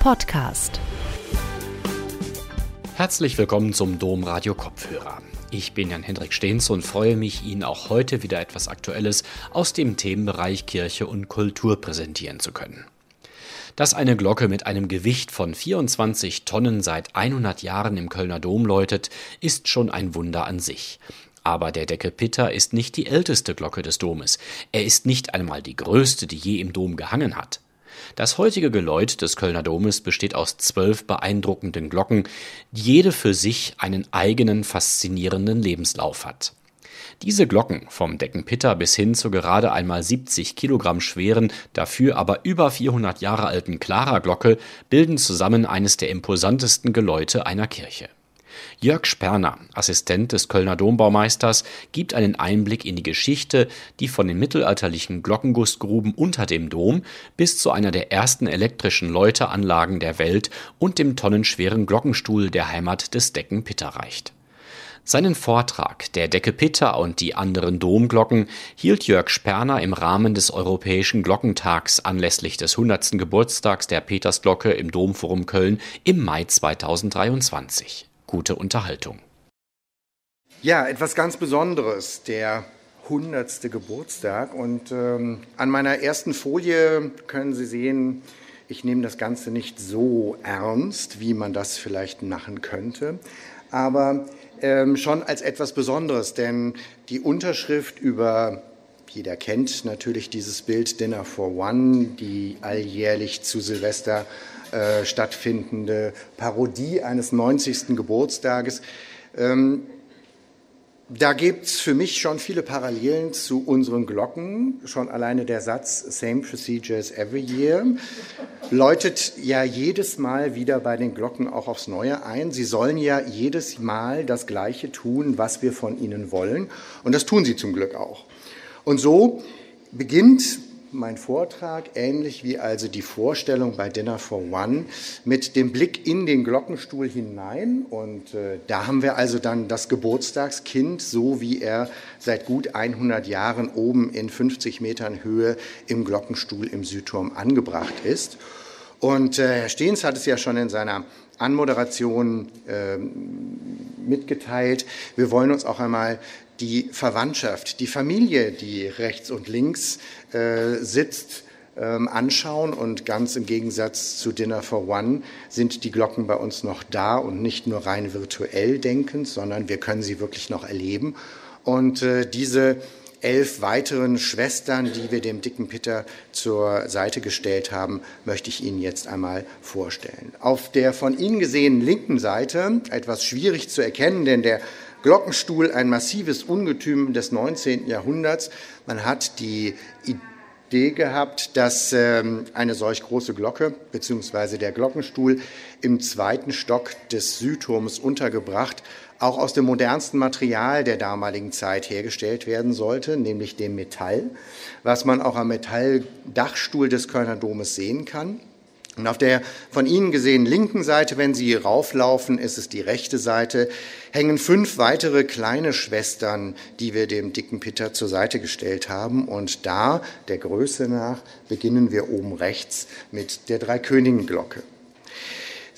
Podcast. Herzlich willkommen zum Domradio Kopfhörer. Ich bin Jan-Hendrik Stehns und freue mich, Ihnen auch heute wieder etwas Aktuelles aus dem Themenbereich Kirche und Kultur präsentieren zu können. Dass eine Glocke mit einem Gewicht von 24 Tonnen seit 100 Jahren im Kölner Dom läutet, ist schon ein Wunder an sich. Aber der Decke Pitter ist nicht die älteste Glocke des Domes. Er ist nicht einmal die größte, die je im Dom gehangen hat. Das heutige Geläut des Kölner Domes besteht aus zwölf beeindruckenden Glocken, die jede für sich einen eigenen faszinierenden Lebenslauf hat. Diese Glocken, vom Deckenpitter bis hin zur gerade einmal 70 Kilogramm schweren, dafür aber über 400 Jahre alten Clara-Glocke, bilden zusammen eines der imposantesten Geläute einer Kirche. Jörg Sperner, Assistent des Kölner Dombaumeisters, gibt einen Einblick in die Geschichte, die von den mittelalterlichen Glockengussgruben unter dem Dom bis zu einer der ersten elektrischen Läuteanlagen der Welt und dem tonnenschweren Glockenstuhl der Heimat des Decken Pitter reicht. Seinen Vortrag Der Decke Pitter und die anderen Domglocken hielt Jörg Sperner im Rahmen des Europäischen Glockentags anlässlich des 100. Geburtstags der Petersglocke im Domforum Köln im Mai 2023 gute Unterhaltung. Ja, etwas ganz Besonderes, der 100. Geburtstag. Und ähm, an meiner ersten Folie können Sie sehen, ich nehme das Ganze nicht so ernst, wie man das vielleicht machen könnte, aber ähm, schon als etwas Besonderes, denn die Unterschrift über jeder kennt natürlich dieses Bild Dinner for One, die alljährlich zu Silvester äh, stattfindende Parodie eines 90. Geburtstages. Ähm, da es für mich schon viele Parallelen zu unseren Glocken. Schon alleine der Satz Same procedures every year läutet ja jedes Mal wieder bei den Glocken auch aufs Neue ein. Sie sollen ja jedes Mal das Gleiche tun, was wir von ihnen wollen. Und das tun sie zum Glück auch. Und so beginnt mein Vortrag, ähnlich wie also die Vorstellung bei Dinner for One, mit dem Blick in den Glockenstuhl hinein. Und äh, da haben wir also dann das Geburtstagskind, so wie er seit gut 100 Jahren oben in 50 Metern Höhe im Glockenstuhl im Südturm angebracht ist. Und äh, Herr Stehns hat es ja schon in seiner Anmoderation äh, mitgeteilt. Wir wollen uns auch einmal die Verwandtschaft, die Familie, die rechts und links äh, sitzt, ähm, anschauen. Und ganz im Gegensatz zu Dinner for One sind die Glocken bei uns noch da und nicht nur rein virtuell denkend, sondern wir können sie wirklich noch erleben. Und äh, diese elf weiteren Schwestern, die wir dem dicken Peter zur Seite gestellt haben, möchte ich Ihnen jetzt einmal vorstellen. Auf der von Ihnen gesehenen linken Seite, etwas schwierig zu erkennen, denn der Glockenstuhl ein massives Ungetüm des 19. Jahrhunderts. Man hat die Idee gehabt, dass ähm, eine solch große Glocke bzw. der Glockenstuhl im zweiten Stock des Südturms untergebracht auch aus dem modernsten Material der damaligen Zeit hergestellt werden sollte, nämlich dem Metall, was man auch am Metalldachstuhl des Kölner Domes sehen kann. Und auf der von Ihnen gesehenen linken Seite, wenn Sie rauflaufen, ist es die rechte Seite, hängen fünf weitere kleine Schwestern, die wir dem dicken Peter zur Seite gestellt haben. Und da, der Größe nach, beginnen wir oben rechts mit der Dreikönigenglocke.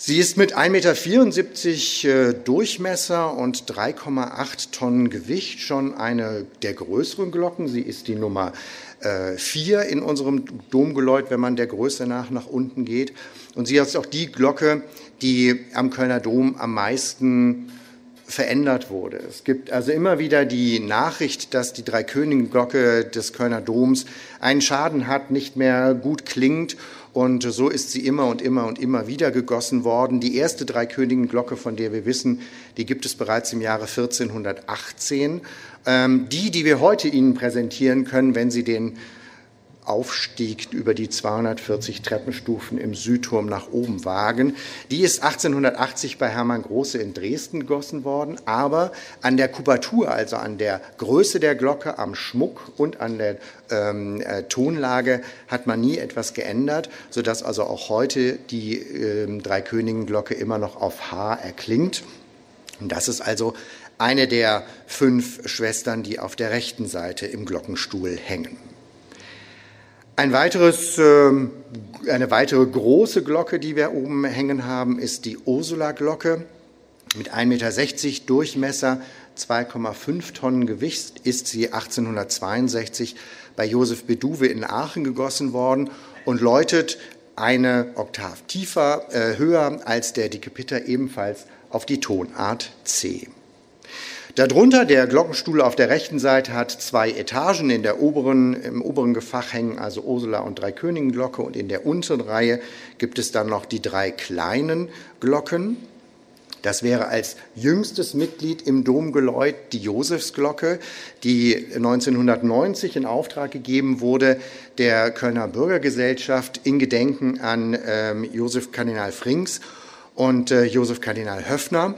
Sie ist mit 1,74 Meter äh, Durchmesser und 3,8 Tonnen Gewicht schon eine der größeren Glocken. Sie ist die Nummer äh, vier in unserem Domgeläut, wenn man der Größe nach nach unten geht. Und sie ist auch die Glocke, die am Kölner Dom am meisten verändert wurde. Es gibt also immer wieder die Nachricht, dass die Dreikönigenglocke des Kölner Doms einen Schaden hat, nicht mehr gut klingt. Und so ist sie immer und immer und immer wieder gegossen worden. Die erste Dreikönigenglocke, von der wir wissen, die gibt es bereits im Jahre 1418. Ähm, die, die wir heute Ihnen präsentieren können, wenn Sie den Aufstieg über die 240 Treppenstufen im Südturm nach oben wagen. Die ist 1880 bei Hermann Große in Dresden gegossen worden, aber an der Kubatur, also an der Größe der Glocke, am Schmuck und an der ähm, äh, Tonlage hat man nie etwas geändert, sodass also auch heute die äh, Dreikönigenglocke immer noch auf H erklingt. Und das ist also eine der fünf Schwestern, die auf der rechten Seite im Glockenstuhl hängen. Ein weiteres, ähm, eine weitere große Glocke, die wir oben hängen haben, ist die Ursula-Glocke. Mit 1,60 Meter Durchmesser, 2,5 Tonnen Gewicht ist sie 1862 bei Josef Beduwe in Aachen gegossen worden und läutet eine Oktav tiefer, äh, höher als der dicke Pitter, ebenfalls auf die Tonart C. Darunter der Glockenstuhl auf der rechten Seite hat zwei Etagen. In der oberen, Im oberen Gefach hängen also Ursula und drei Königenglocke und in der unteren Reihe gibt es dann noch die drei kleinen Glocken. Das wäre als jüngstes Mitglied im Domgeläut die Josefsglocke, die 1990 in Auftrag gegeben wurde der Kölner Bürgergesellschaft in Gedenken an ähm, Josef Kardinal Frings und äh, Josef Kardinal Höffner.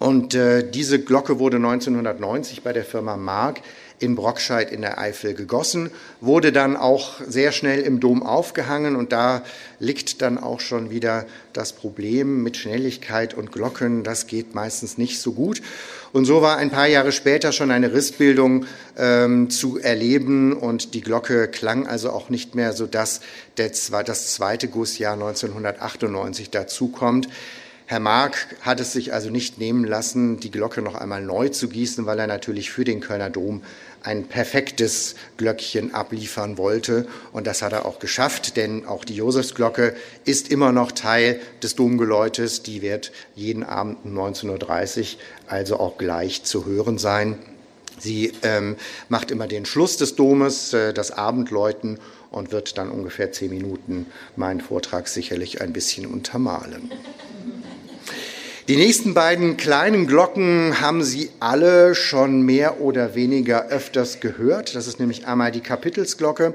Und äh, diese Glocke wurde 1990 bei der Firma Mark in Brockscheid in der Eifel gegossen, wurde dann auch sehr schnell im Dom aufgehangen und da liegt dann auch schon wieder das Problem mit Schnelligkeit und Glocken. Das geht meistens nicht so gut. Und so war ein paar Jahre später schon eine Rissbildung ähm, zu erleben und die Glocke klang also auch nicht mehr, sodass der, das zweite Gussjahr 1998 dazukommt. Herr Mark hat es sich also nicht nehmen lassen, die Glocke noch einmal neu zu gießen, weil er natürlich für den Kölner Dom ein perfektes Glöckchen abliefern wollte. Und das hat er auch geschafft, denn auch die Josefsglocke ist immer noch Teil des Domgeläutes. Die wird jeden Abend um 19.30 Uhr also auch gleich zu hören sein. Sie ähm, macht immer den Schluss des Domes, äh, das Abendläuten und wird dann ungefähr zehn Minuten meinen Vortrag sicherlich ein bisschen untermalen. Die nächsten beiden kleinen Glocken haben Sie alle schon mehr oder weniger öfters gehört. Das ist nämlich einmal die Kapitelsglocke,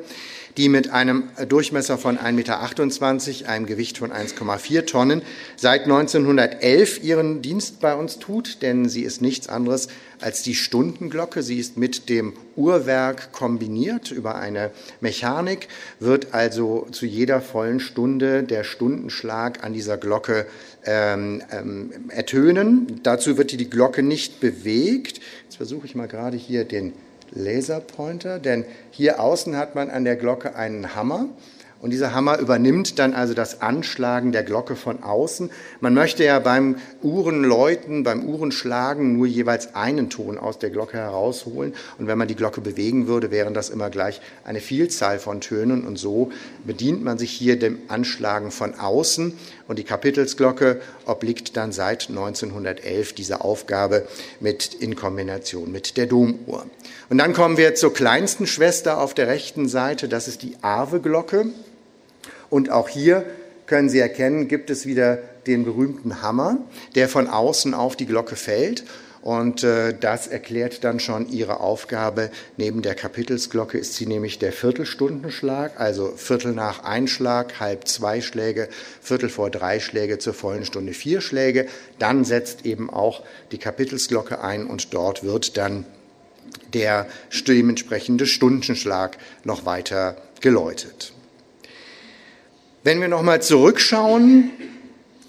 die mit einem Durchmesser von 1,28 Meter, einem Gewicht von 1,4 Tonnen, seit 1911 ihren Dienst bei uns tut, denn sie ist nichts anderes als die Stundenglocke. Sie ist mit dem Uhrwerk kombiniert über eine Mechanik, wird also zu jeder vollen Stunde der Stundenschlag an dieser Glocke ähm, ähm, ertönen. Dazu wird die Glocke nicht bewegt. Jetzt versuche ich mal gerade hier den Laserpointer, denn hier außen hat man an der Glocke einen Hammer. Und dieser Hammer übernimmt dann also das Anschlagen der Glocke von außen. Man möchte ja beim Uhrenläuten, beim Uhrenschlagen nur jeweils einen Ton aus der Glocke herausholen. Und wenn man die Glocke bewegen würde, wären das immer gleich eine Vielzahl von Tönen. Und so bedient man sich hier dem Anschlagen von außen. Und die Kapitelsglocke obliegt dann seit 1911 dieser Aufgabe mit, in Kombination mit der Domuhr. Und dann kommen wir zur kleinsten Schwester auf der rechten Seite, das ist die Ave-Glocke. Und auch hier können Sie erkennen, gibt es wieder den berühmten Hammer, der von außen auf die Glocke fällt. Und äh, das erklärt dann schon ihre Aufgabe. Neben der Kapitelsglocke ist sie nämlich der Viertelstundenschlag, also Viertel nach Einschlag, halb zwei Schläge, Viertel vor drei Schläge zur vollen Stunde vier Schläge. Dann setzt eben auch die Kapitelsglocke ein und dort wird dann der dementsprechende Stundenschlag noch weiter geläutet. Wenn wir nochmal zurückschauen,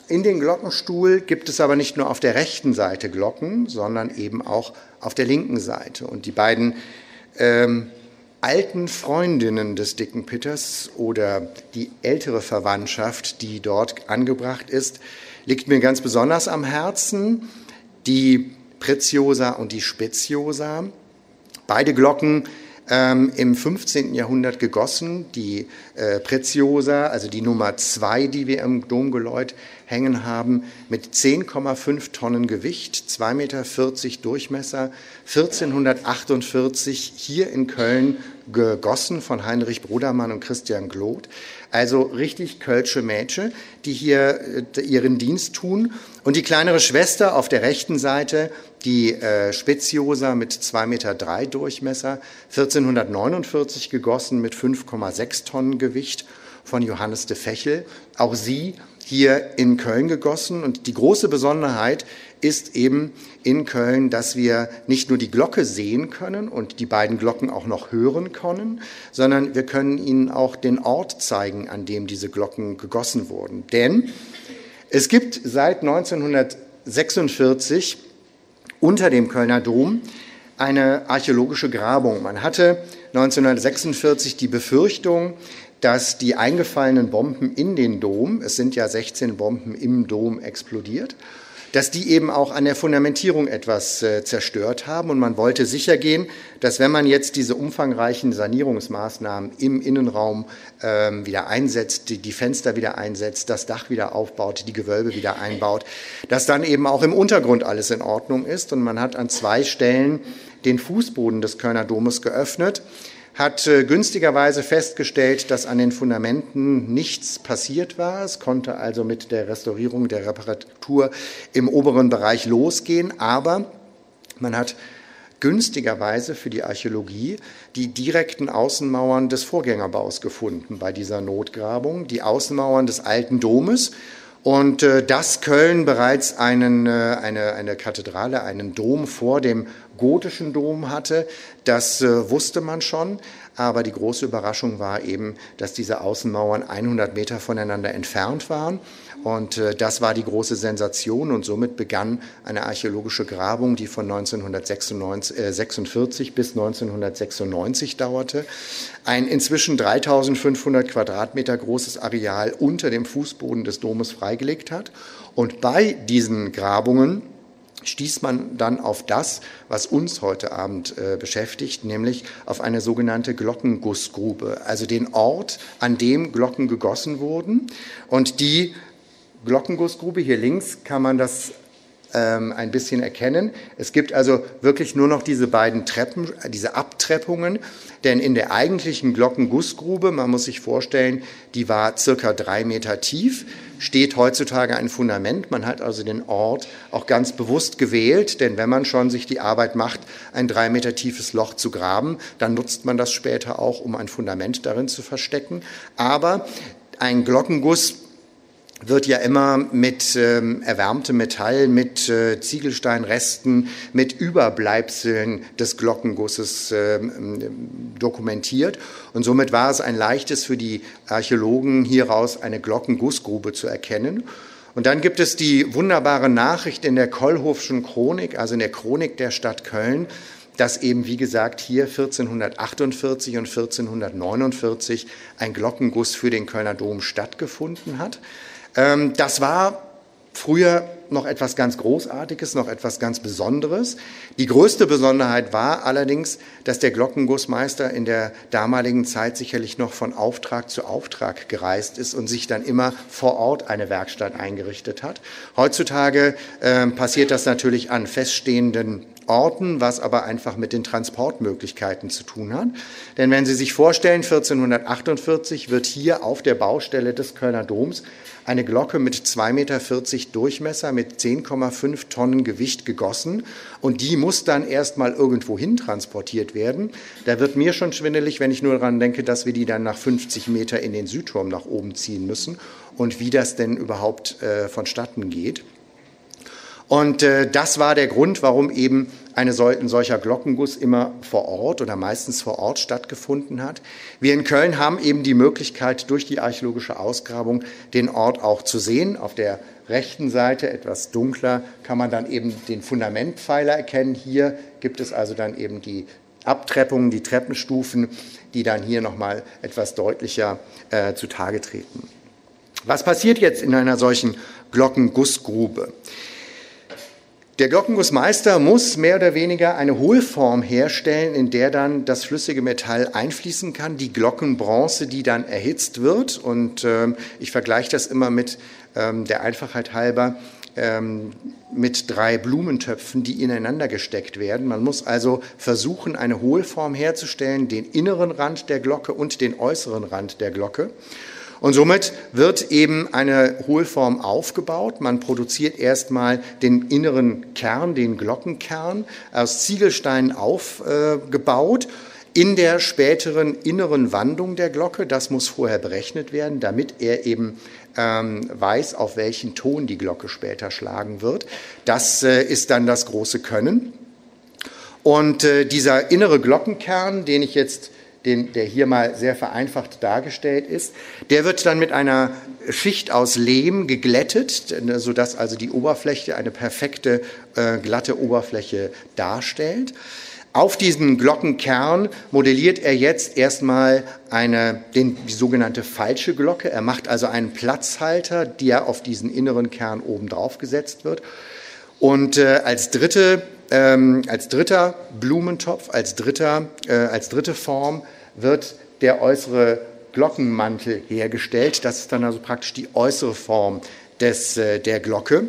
in den Glockenstuhl gibt es aber nicht nur auf der rechten Seite Glocken, sondern eben auch auf der linken Seite. Und die beiden ähm, alten Freundinnen des dicken Pitters oder die ältere Verwandtschaft, die dort angebracht ist, liegt mir ganz besonders am Herzen. Die Preziosa und die Speziosa. Beide Glocken ähm, im 15. Jahrhundert gegossen. Die äh, Preziosa, also die Nummer zwei, die wir im Domgeläut hängen haben, mit 10,5 Tonnen Gewicht, 2,40 Meter Durchmesser, 1448 hier in Köln gegossen von Heinrich Brudermann und Christian Gloth. Also richtig kölsche Mädchen, die hier äh, ihren Dienst tun. Und die kleinere Schwester auf der rechten Seite, die äh, Speziosa mit 2,3 Meter Durchmesser, 1449 gegossen mit 5,6 Tonnen Gewicht von Johannes de Fechel. Auch sie hier in Köln gegossen. Und die große Besonderheit ist eben in Köln, dass wir nicht nur die Glocke sehen können und die beiden Glocken auch noch hören können, sondern wir können Ihnen auch den Ort zeigen, an dem diese Glocken gegossen wurden. Denn es gibt seit 1946 unter dem Kölner Dom eine archäologische Grabung. Man hatte 1946 die Befürchtung, dass die eingefallenen Bomben in den Dom, es sind ja 16 Bomben im Dom explodiert, dass die eben auch an der Fundamentierung etwas äh, zerstört haben. Und man wollte sicher gehen, dass wenn man jetzt diese umfangreichen Sanierungsmaßnahmen im Innenraum ähm, wieder einsetzt, die, die Fenster wieder einsetzt, das Dach wieder aufbaut, die Gewölbe wieder einbaut, dass dann eben auch im Untergrund alles in Ordnung ist. Und man hat an zwei Stellen den Fußboden des Kölner Domes geöffnet hat äh, günstigerweise festgestellt, dass an den Fundamenten nichts passiert war. Es konnte also mit der Restaurierung, der Reparatur im oberen Bereich losgehen, aber man hat günstigerweise für die Archäologie die direkten Außenmauern des Vorgängerbaus gefunden bei dieser Notgrabung, die Außenmauern des alten Domes und äh, dass Köln bereits einen, äh, eine, eine Kathedrale, einen Dom vor dem gotischen Dom hatte, das äh, wusste man schon. Aber die große Überraschung war eben, dass diese Außenmauern 100 Meter voneinander entfernt waren. Und äh, das war die große Sensation. Und somit begann eine archäologische Grabung, die von 1946 äh, bis 1996 dauerte. Ein inzwischen 3500 Quadratmeter großes Areal unter dem Fußboden des Domes freigelegt hat. Und bei diesen Grabungen stieß man dann auf das, was uns heute Abend äh, beschäftigt, nämlich auf eine sogenannte Glockengussgrube, also den Ort, an dem Glocken gegossen wurden. Und die Glockengussgrube, hier links kann man das ähm, ein bisschen erkennen. Es gibt also wirklich nur noch diese beiden Treppen, diese Abtreppungen, denn in der eigentlichen Glockengussgrube, man muss sich vorstellen, die war circa drei Meter tief, steht heutzutage ein Fundament. Man hat also den Ort auch ganz bewusst gewählt, denn wenn man schon sich die Arbeit macht, ein drei Meter tiefes Loch zu graben, dann nutzt man das später auch, um ein Fundament darin zu verstecken. Aber ein Glockenguss wird ja immer mit ähm, erwärmtem Metall, mit äh, Ziegelsteinresten, mit Überbleibseln des Glockengusses ähm, dokumentiert. Und somit war es ein leichtes für die Archäologen, hieraus eine Glockengussgrube zu erkennen. Und dann gibt es die wunderbare Nachricht in der Kollhofschen Chronik, also in der Chronik der Stadt Köln, dass eben, wie gesagt, hier 1448 und 1449 ein Glockenguss für den Kölner Dom stattgefunden hat. Ähm, das war früher noch etwas ganz Großartiges, noch etwas ganz Besonderes. Die größte Besonderheit war allerdings, dass der Glockengussmeister in der damaligen Zeit sicherlich noch von Auftrag zu Auftrag gereist ist und sich dann immer vor Ort eine Werkstatt eingerichtet hat. Heutzutage äh, passiert das natürlich an feststehenden Orten, was aber einfach mit den Transportmöglichkeiten zu tun hat. Denn wenn Sie sich vorstellen, 1448 wird hier auf der Baustelle des Kölner Doms eine Glocke mit 2,40 Meter Durchmesser mit 10,5 Tonnen Gewicht gegossen und die muss dann erstmal irgendwo hin transportiert werden. Da wird mir schon schwindelig, wenn ich nur daran denke, dass wir die dann nach 50 Meter in den Südturm nach oben ziehen müssen und wie das denn überhaupt äh, vonstatten geht. Und äh, das war der Grund, warum eben eine sol ein solcher Glockenguss immer vor Ort oder meistens vor Ort stattgefunden hat. Wir in Köln haben eben die Möglichkeit, durch die archäologische Ausgrabung den Ort auch zu sehen. Auf der rechten Seite, etwas dunkler, kann man dann eben den Fundamentpfeiler erkennen. Hier gibt es also dann eben die Abtreppungen, die Treppenstufen, die dann hier nochmal etwas deutlicher äh, zutage treten. Was passiert jetzt in einer solchen Glockengussgrube? Der Glockengussmeister muss mehr oder weniger eine Hohlform herstellen, in der dann das flüssige Metall einfließen kann, die Glockenbronze, die dann erhitzt wird. Und äh, ich vergleiche das immer mit ähm, der Einfachheit halber ähm, mit drei Blumentöpfen, die ineinander gesteckt werden. Man muss also versuchen, eine Hohlform herzustellen, den inneren Rand der Glocke und den äußeren Rand der Glocke. Und somit wird eben eine Hohlform aufgebaut. Man produziert erstmal den inneren Kern, den Glockenkern, aus Ziegelsteinen aufgebaut. in der späteren inneren Wandung der Glocke, das muss vorher berechnet werden, damit er eben ähm, weiß, auf welchen Ton die Glocke später schlagen wird. Das äh, ist dann das große Können. Und äh, dieser innere Glockenkern, den ich jetzt den, der hier mal sehr vereinfacht dargestellt ist. Der wird dann mit einer Schicht aus Lehm geglättet, sodass also die Oberfläche eine perfekte, äh, glatte Oberfläche darstellt. Auf diesen Glockenkern modelliert er jetzt erstmal eine, den, die sogenannte falsche Glocke. Er macht also einen Platzhalter, der auf diesen inneren Kern oben drauf gesetzt wird. Und äh, als, dritte, ähm, als dritter Blumentopf, als, dritter, äh, als dritte Form wird der äußere Glockenmantel hergestellt. Das ist dann also praktisch die äußere Form des, äh, der Glocke.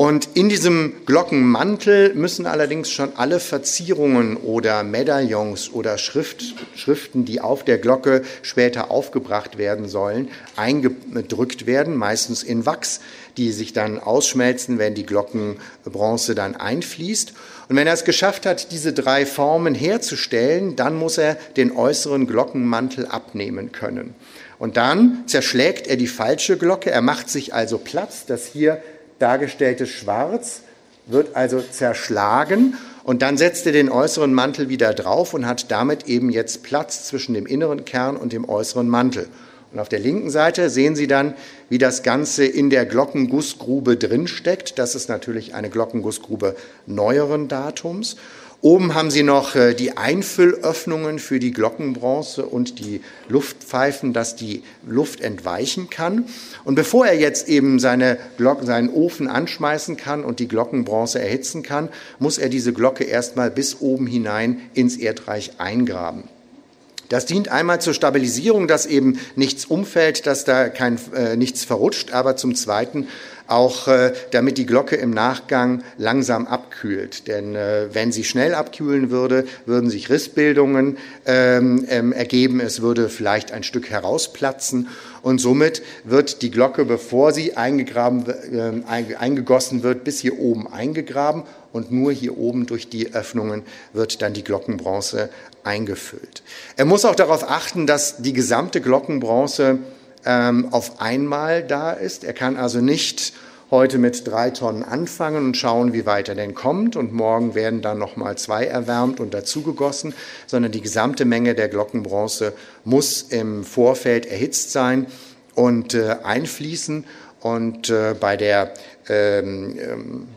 Und in diesem Glockenmantel müssen allerdings schon alle Verzierungen oder Medaillons oder Schrift, Schriften, die auf der Glocke später aufgebracht werden sollen, eingedrückt werden, meistens in Wachs, die sich dann ausschmelzen, wenn die Glockenbronze dann einfließt. Und wenn er es geschafft hat, diese drei Formen herzustellen, dann muss er den äußeren Glockenmantel abnehmen können. Und dann zerschlägt er die falsche Glocke, er macht sich also Platz, dass hier dargestellte Schwarz wird also zerschlagen und dann setzt er den äußeren Mantel wieder drauf und hat damit eben jetzt Platz zwischen dem inneren Kern und dem äußeren Mantel. Und auf der linken Seite sehen Sie dann, wie das Ganze in der Glockengussgrube drinsteckt. Das ist natürlich eine Glockengussgrube neueren Datums. Oben haben Sie noch äh, die Einfüllöffnungen für die Glockenbronze und die Luftpfeifen, dass die Luft entweichen kann. Und bevor er jetzt eben seine Glocken, seinen Ofen anschmeißen kann und die Glockenbronze erhitzen kann, muss er diese Glocke erstmal bis oben hinein ins Erdreich eingraben. Das dient einmal zur Stabilisierung, dass eben nichts umfällt, dass da kein, äh, nichts verrutscht, aber zum Zweiten auch äh, damit die Glocke im Nachgang langsam abkühlt. Denn äh, wenn sie schnell abkühlen würde, würden sich Rissbildungen ähm, ähm, ergeben, es würde vielleicht ein Stück herausplatzen und somit wird die Glocke, bevor sie eingegraben, äh, eingegossen wird, bis hier oben eingegraben und nur hier oben durch die Öffnungen wird dann die Glockenbronze eingefüllt. Er muss auch darauf achten, dass die gesamte Glockenbronze auf einmal da ist. Er kann also nicht heute mit drei Tonnen anfangen und schauen, wie weit er denn kommt. Und morgen werden dann nochmal zwei erwärmt und dazugegossen, sondern die gesamte Menge der Glockenbronze muss im Vorfeld erhitzt sein und äh, einfließen. Und äh, bei der ähm, ähm,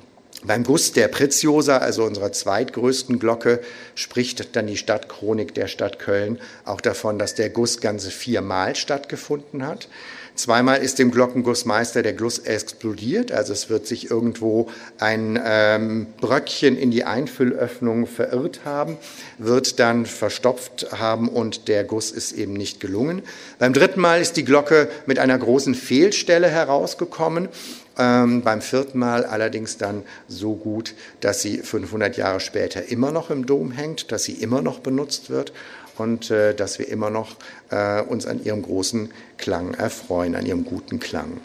beim Guss der Preziosa, also unserer zweitgrößten Glocke, spricht dann die Stadtchronik der Stadt Köln auch davon, dass der Guss ganze viermal stattgefunden hat. Zweimal ist dem Glockengussmeister der Guss explodiert, also es wird sich irgendwo ein ähm, Bröckchen in die Einfüllöffnung verirrt haben, wird dann verstopft haben und der Guss ist eben nicht gelungen. Beim dritten Mal ist die Glocke mit einer großen Fehlstelle herausgekommen. Ähm, beim vierten Mal allerdings dann so gut, dass sie 500 Jahre später immer noch im Dom hängt, dass sie immer noch benutzt wird und äh, dass wir immer noch äh, uns an ihrem großen Klang erfreuen, an ihrem guten Klang.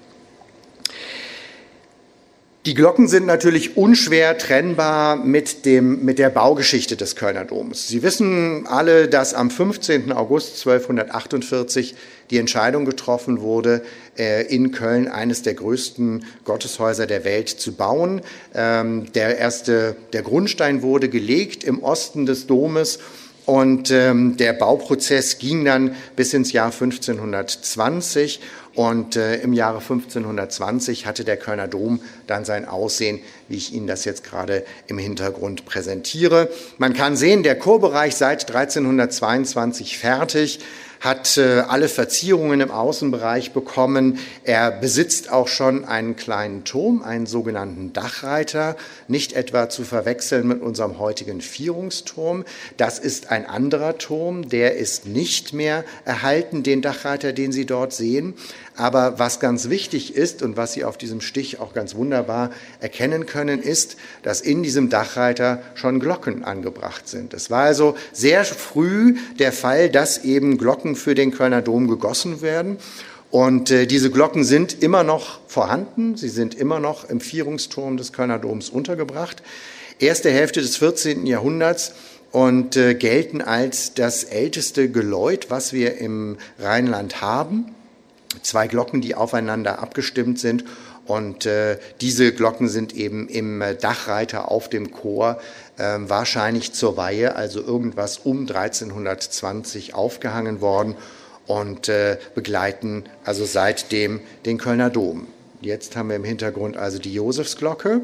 Die Glocken sind natürlich unschwer trennbar mit, dem, mit der Baugeschichte des Kölner Doms. Sie wissen alle, dass am 15. August 1248 die Entscheidung getroffen wurde, äh, in Köln eines der größten Gotteshäuser der Welt zu bauen. Ähm, der erste, der Grundstein wurde gelegt im Osten des Domes und ähm, der Bauprozess ging dann bis ins Jahr 1520 und äh, im Jahre 1520 hatte der Kölner Dom dann sein Aussehen, wie ich Ihnen das jetzt gerade im Hintergrund präsentiere. Man kann sehen, der Chorbereich seit 1322 fertig hat äh, alle Verzierungen im Außenbereich bekommen. Er besitzt auch schon einen kleinen Turm, einen sogenannten Dachreiter, nicht etwa zu verwechseln mit unserem heutigen Vierungsturm. Das ist ein anderer Turm, der ist nicht mehr erhalten, den Dachreiter, den Sie dort sehen. Aber was ganz wichtig ist und was Sie auf diesem Stich auch ganz wunderbar erkennen können, ist, dass in diesem Dachreiter schon Glocken angebracht sind. Es war also sehr früh der Fall, dass eben Glocken für den Kölner Dom gegossen werden. Und äh, diese Glocken sind immer noch vorhanden. Sie sind immer noch im Vierungsturm des Kölner Doms untergebracht. Erste Hälfte des 14. Jahrhunderts und äh, gelten als das älteste Geläut, was wir im Rheinland haben zwei Glocken, die aufeinander abgestimmt sind. Und äh, diese Glocken sind eben im Dachreiter auf dem Chor äh, wahrscheinlich zur Weihe, also irgendwas um 1320 aufgehangen worden und äh, begleiten also seitdem den Kölner Dom. Jetzt haben wir im Hintergrund also die Josefsglocke.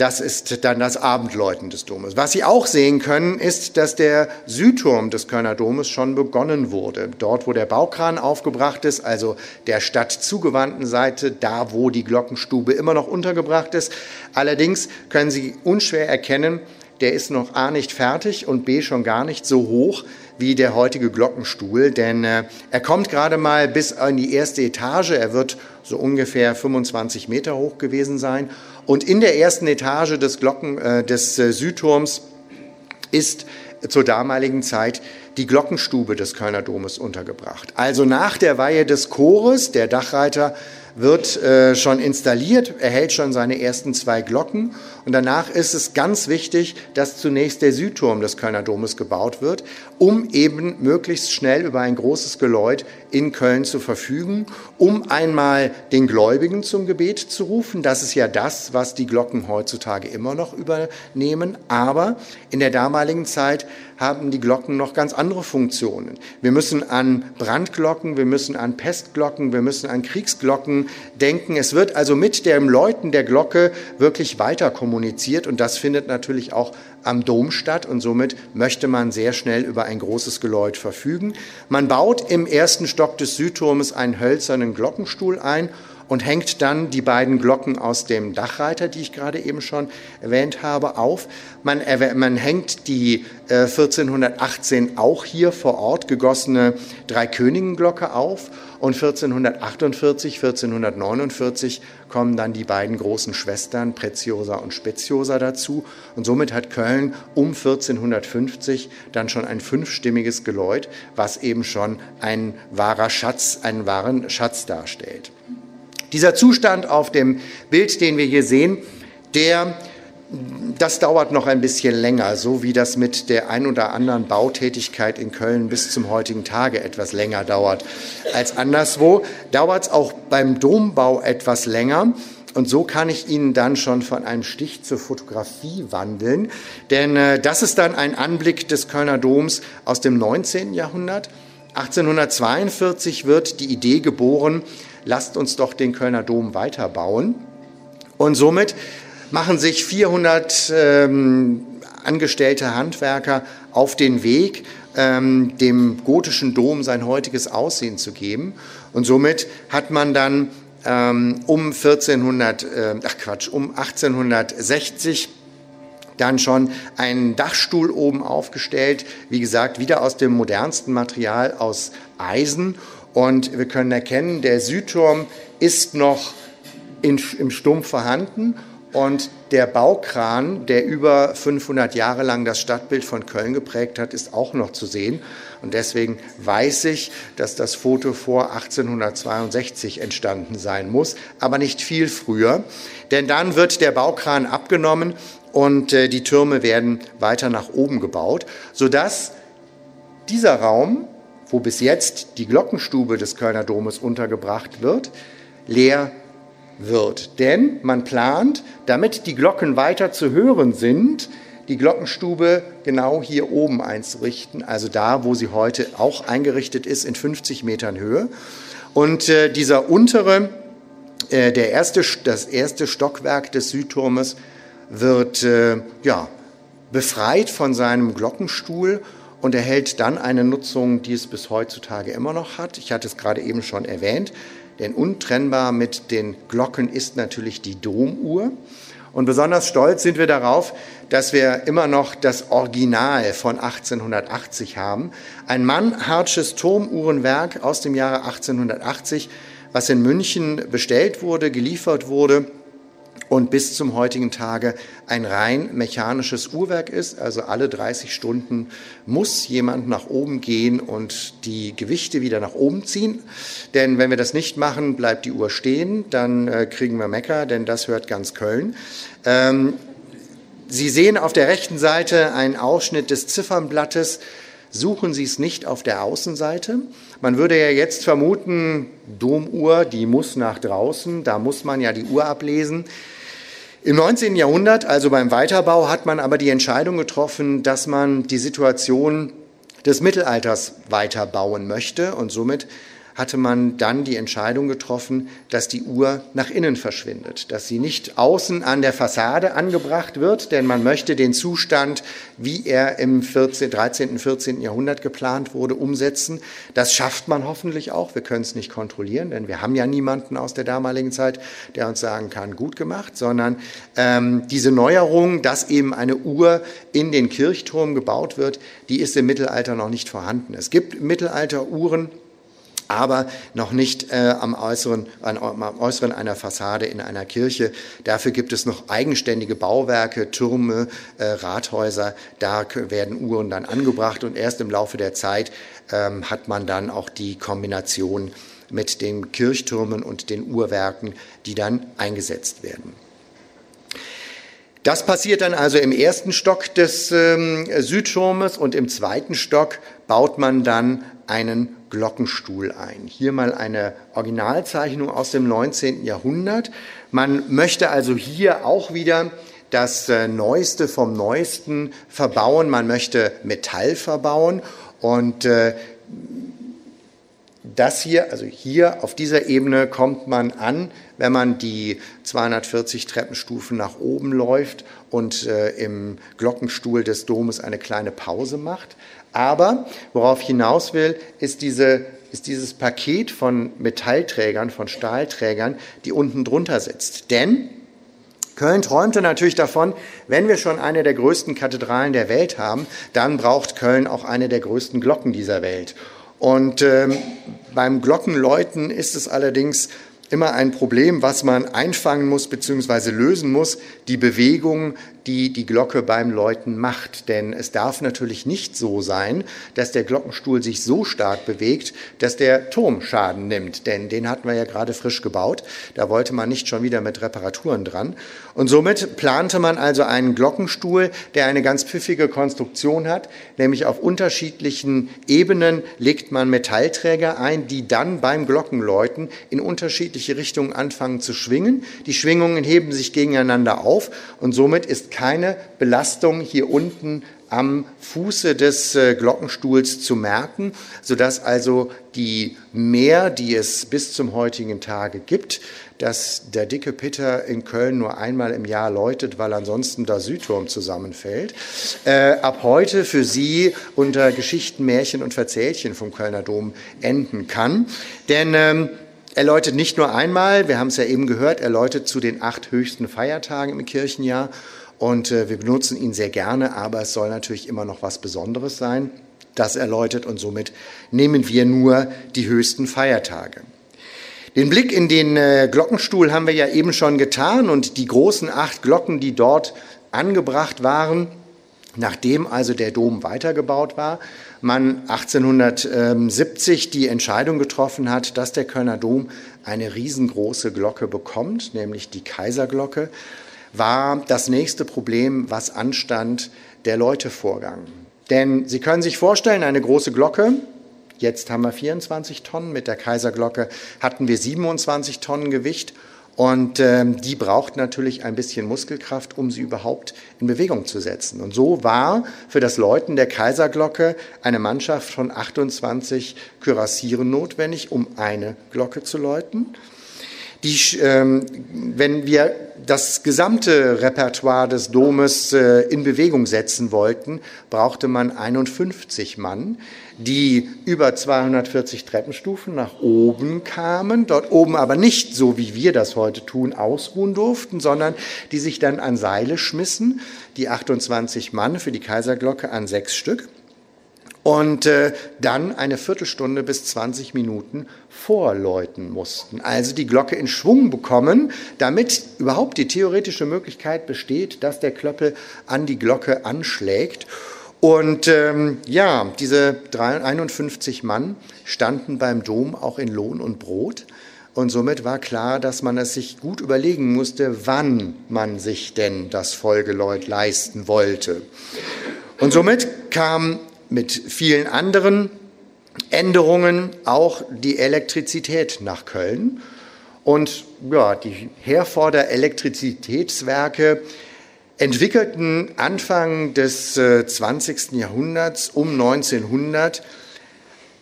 Das ist dann das Abendläuten des Domes. Was Sie auch sehen können, ist, dass der Südturm des Kölner Domes schon begonnen wurde. Dort, wo der Baukran aufgebracht ist, also der Stadt zugewandten Seite, da, wo die Glockenstube immer noch untergebracht ist. Allerdings können Sie unschwer erkennen, der ist noch A nicht fertig und B schon gar nicht so hoch wie der heutige Glockenstuhl, denn äh, er kommt gerade mal bis in die erste Etage. Er wird so ungefähr 25 Meter hoch gewesen sein. Und in der ersten Etage des, Glocken, äh, des äh, Südturms ist zur damaligen Zeit die Glockenstube des Kölner Domes untergebracht. Also nach der Weihe des Chores, der Dachreiter wird äh, schon installiert, erhält schon seine ersten zwei Glocken. Und danach ist es ganz wichtig, dass zunächst der Südturm des Kölner Domes gebaut wird, um eben möglichst schnell über ein großes Geläut in Köln zu verfügen, um einmal den Gläubigen zum Gebet zu rufen. Das ist ja das, was die Glocken heutzutage immer noch übernehmen. Aber in der damaligen Zeit haben die Glocken noch ganz andere Funktionen. Wir müssen an Brandglocken, wir müssen an Pestglocken, wir müssen an Kriegsglocken denken. Es wird also mit dem Läuten der Glocke wirklich weiter kommuniziert und das findet natürlich auch am Dom statt und somit möchte man sehr schnell über ein großes Geläut verfügen. Man baut im ersten Stock des Südturmes einen hölzernen Glockenstuhl ein und hängt dann die beiden Glocken aus dem Dachreiter, die ich gerade eben schon erwähnt habe, auf. Man, man hängt die äh, 1418 auch hier vor Ort gegossene Dreikönigenglocke auf und 1448, 1449 kommen dann die beiden großen Schwestern Preziosa und Speziosa dazu. Und somit hat Köln um 1450 dann schon ein fünfstimmiges Geläut, was eben schon ein wahrer Schatz, einen wahren Schatz darstellt. Dieser Zustand auf dem Bild, den wir hier sehen, der das dauert noch ein bisschen länger, so wie das mit der ein oder anderen Bautätigkeit in Köln bis zum heutigen Tage etwas länger dauert als anderswo. Dauert es auch beim Dombau etwas länger. Und so kann ich Ihnen dann schon von einem Stich zur Fotografie wandeln, denn äh, das ist dann ein Anblick des Kölner Doms aus dem 19. Jahrhundert. 1842 wird die Idee geboren, lasst uns doch den Kölner Dom weiterbauen. Und somit machen sich 400 ähm, angestellte Handwerker auf den Weg, ähm, dem gotischen Dom sein heutiges Aussehen zu geben. Und somit hat man dann ähm, um 1400, äh, ach Quatsch, um 1860 dann schon einen Dachstuhl oben aufgestellt, wie gesagt, wieder aus dem modernsten Material aus Eisen. Und wir können erkennen, der Südturm ist noch in, im Stumpf vorhanden und der Baukran, der über 500 Jahre lang das Stadtbild von Köln geprägt hat, ist auch noch zu sehen. Und deswegen weiß ich, dass das Foto vor 1862 entstanden sein muss, aber nicht viel früher. Denn dann wird der Baukran abgenommen und äh, die Türme werden weiter nach oben gebaut, sodass dieser Raum, wo bis jetzt die Glockenstube des Kölner Domes untergebracht wird, leer wird. Denn man plant, damit die Glocken weiter zu hören sind, die Glockenstube genau hier oben einzurichten, also da, wo sie heute auch eingerichtet ist, in 50 Metern Höhe. Und äh, dieser untere, äh, der erste, das erste Stockwerk des Südturmes wird äh, ja, befreit von seinem Glockenstuhl und erhält dann eine Nutzung, die es bis heutzutage immer noch hat. Ich hatte es gerade eben schon erwähnt. Denn untrennbar mit den Glocken ist natürlich die Domuhr. Und besonders stolz sind wir darauf, dass wir immer noch das Original von 1880 haben. Ein Mannhardsches Turmuhrenwerk aus dem Jahre 1880, was in München bestellt wurde, geliefert wurde und bis zum heutigen Tage ein rein mechanisches Uhrwerk ist. Also alle 30 Stunden muss jemand nach oben gehen und die Gewichte wieder nach oben ziehen. Denn wenn wir das nicht machen, bleibt die Uhr stehen, dann äh, kriegen wir Mecker, denn das hört ganz Köln. Ähm, Sie sehen auf der rechten Seite einen Ausschnitt des Ziffernblattes. Suchen Sie es nicht auf der Außenseite. Man würde ja jetzt vermuten, Domuhr, die muss nach draußen, da muss man ja die Uhr ablesen. Im 19. Jahrhundert, also beim Weiterbau, hat man aber die Entscheidung getroffen, dass man die Situation des Mittelalters weiterbauen möchte und somit hatte man dann die Entscheidung getroffen, dass die Uhr nach innen verschwindet, dass sie nicht außen an der Fassade angebracht wird, denn man möchte den Zustand, wie er im 14, 13., 14. Jahrhundert geplant wurde, umsetzen. Das schafft man hoffentlich auch. Wir können es nicht kontrollieren, denn wir haben ja niemanden aus der damaligen Zeit, der uns sagen kann, gut gemacht, sondern ähm, diese Neuerung, dass eben eine Uhr in den Kirchturm gebaut wird, die ist im Mittelalter noch nicht vorhanden. Es gibt im Mittelalter Uhren, aber noch nicht äh, am, äußeren, an, am äußeren einer Fassade in einer Kirche. Dafür gibt es noch eigenständige Bauwerke, Türme, äh, Rathäuser. Da werden Uhren dann angebracht und erst im Laufe der Zeit ähm, hat man dann auch die Kombination mit den Kirchtürmen und den Uhrwerken, die dann eingesetzt werden. Das passiert dann also im ersten Stock des ähm, Südturmes und im zweiten Stock baut man dann einen Glockenstuhl ein. Hier mal eine Originalzeichnung aus dem 19. Jahrhundert. Man möchte also hier auch wieder das äh, Neueste vom Neuesten verbauen. Man möchte Metall verbauen und äh, das hier, also hier auf dieser Ebene kommt man an, wenn man die 240 Treppenstufen nach oben läuft und äh, im Glockenstuhl des Domes eine kleine Pause macht. Aber worauf ich hinaus will, ist, diese, ist dieses Paket von Metallträgern, von Stahlträgern, die unten drunter sitzt. Denn Köln träumte natürlich davon, wenn wir schon eine der größten Kathedralen der Welt haben, dann braucht Köln auch eine der größten Glocken dieser Welt. Und ähm, beim Glockenläuten ist es allerdings immer ein Problem, was man einfangen muss bzw. lösen muss, die Bewegung die die Glocke beim Läuten macht. Denn es darf natürlich nicht so sein, dass der Glockenstuhl sich so stark bewegt, dass der Turm Schaden nimmt. Denn den hatten wir ja gerade frisch gebaut. Da wollte man nicht schon wieder mit Reparaturen dran. Und somit plante man also einen Glockenstuhl, der eine ganz pfiffige Konstruktion hat, nämlich auf unterschiedlichen Ebenen legt man Metallträger ein, die dann beim Glockenläuten in unterschiedliche Richtungen anfangen zu schwingen. Die Schwingungen heben sich gegeneinander auf und somit ist keine Belastung hier unten am Fuße des äh, Glockenstuhls zu merken, sodass also die Mehr, die es bis zum heutigen Tage gibt, dass der dicke Pitter in Köln nur einmal im Jahr läutet, weil ansonsten der Südturm zusammenfällt, äh, ab heute für Sie unter Geschichten, Märchen und Verzählchen vom Kölner Dom enden kann. Denn ähm, er läutet nicht nur einmal, wir haben es ja eben gehört, er läutet zu den acht höchsten Feiertagen im Kirchenjahr und äh, wir benutzen ihn sehr gerne, aber es soll natürlich immer noch was Besonderes sein. Das erläutert und somit nehmen wir nur die höchsten Feiertage. Den Blick in den äh, Glockenstuhl haben wir ja eben schon getan und die großen acht Glocken, die dort angebracht waren, nachdem also der Dom weitergebaut war, man 1870 die Entscheidung getroffen hat, dass der Kölner Dom eine riesengroße Glocke bekommt, nämlich die Kaiserglocke war das nächste Problem, was anstand, der Läutevorgang. Denn Sie können sich vorstellen, eine große Glocke, jetzt haben wir 24 Tonnen, mit der Kaiserglocke hatten wir 27 Tonnen Gewicht und ähm, die braucht natürlich ein bisschen Muskelkraft, um sie überhaupt in Bewegung zu setzen. Und so war für das Läuten der Kaiserglocke eine Mannschaft von 28 Kürassieren notwendig, um eine Glocke zu läuten. Die, ähm, wenn wir das gesamte Repertoire des Domes äh, in Bewegung setzen wollten, brauchte man 51 Mann, die über 240 Treppenstufen nach oben kamen, dort oben aber nicht so wie wir das heute tun, ausruhen durften, sondern die sich dann an Seile schmissen, die 28 Mann für die Kaiserglocke an sechs Stück und äh, dann eine Viertelstunde bis 20 Minuten vorläuten mussten. Also die Glocke in Schwung bekommen, damit überhaupt die theoretische Möglichkeit besteht, dass der Klöppel an die Glocke anschlägt. Und ähm, ja, diese 51 Mann standen beim Dom auch in Lohn und Brot. Und somit war klar, dass man es sich gut überlegen musste, wann man sich denn das Folgeläut leisten wollte. Und somit kam mit vielen anderen Änderungen auch die Elektrizität nach Köln. Und ja, die Herforder Elektrizitätswerke entwickelten Anfang des 20. Äh, Jahrhunderts um 1900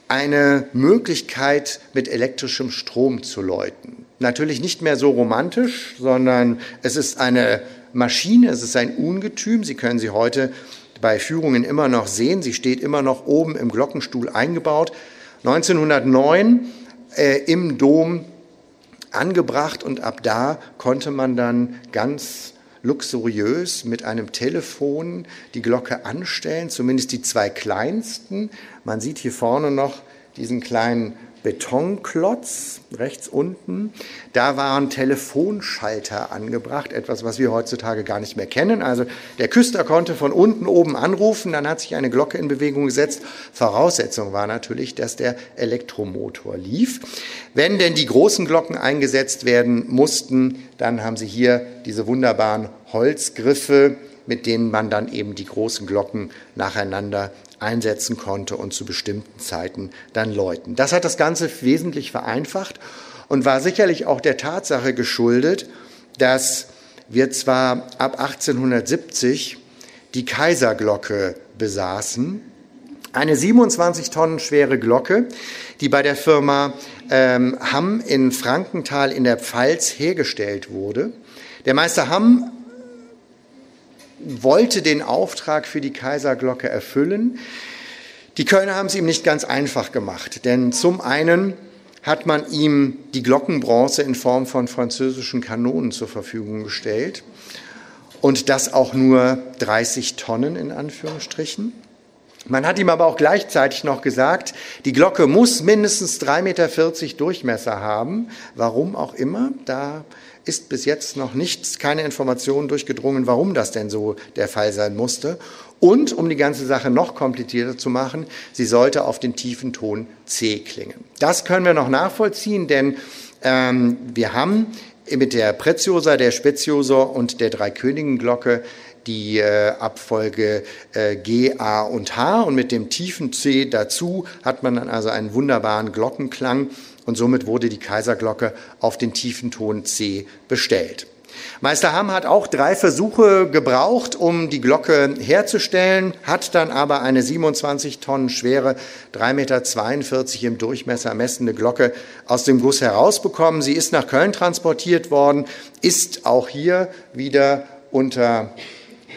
eine Möglichkeit, mit elektrischem Strom zu läuten. Natürlich nicht mehr so romantisch, sondern es ist eine Maschine, es ist ein Ungetüm. Sie können sie heute bei Führungen immer noch sehen. Sie steht immer noch oben im Glockenstuhl eingebaut. 1909 äh, im Dom angebracht und ab da konnte man dann ganz luxuriös mit einem Telefon die Glocke anstellen, zumindest die zwei kleinsten. Man sieht hier vorne noch diesen kleinen Betonklotz rechts unten. Da waren Telefonschalter angebracht, etwas, was wir heutzutage gar nicht mehr kennen. Also der Küster konnte von unten oben anrufen, dann hat sich eine Glocke in Bewegung gesetzt. Voraussetzung war natürlich, dass der Elektromotor lief. Wenn denn die großen Glocken eingesetzt werden mussten, dann haben sie hier diese wunderbaren Holzgriffe, mit denen man dann eben die großen Glocken nacheinander einsetzen konnte und zu bestimmten Zeiten dann läuten. Das hat das Ganze wesentlich vereinfacht und war sicherlich auch der Tatsache geschuldet, dass wir zwar ab 1870 die Kaiserglocke besaßen, eine 27 Tonnen schwere Glocke, die bei der Firma ähm, Hamm in Frankenthal in der Pfalz hergestellt wurde. Der Meister Hamm wollte den Auftrag für die Kaiserglocke erfüllen. Die Kölner haben es ihm nicht ganz einfach gemacht, denn zum einen hat man ihm die Glockenbronze in Form von französischen Kanonen zur Verfügung gestellt und das auch nur 30 Tonnen in Anführungsstrichen. Man hat ihm aber auch gleichzeitig noch gesagt, die Glocke muss mindestens 3,40 Meter Durchmesser haben. Warum auch immer, da ist bis jetzt noch nichts, keine Information durchgedrungen, warum das denn so der Fall sein musste. Und um die ganze Sache noch komplizierter zu machen, sie sollte auf den tiefen Ton C klingen. Das können wir noch nachvollziehen, denn ähm, wir haben mit der Preziosa, der Speziosa und der Dreikönigenglocke die äh, Abfolge äh, G, A und H und mit dem tiefen C dazu hat man dann also einen wunderbaren Glockenklang und somit wurde die Kaiserglocke auf den tiefen Ton C bestellt. Meister Hamm hat auch drei Versuche gebraucht, um die Glocke herzustellen, hat dann aber eine 27 Tonnen schwere, 3,42 Meter im Durchmesser messende Glocke aus dem Guss herausbekommen. Sie ist nach Köln transportiert worden, ist auch hier wieder unter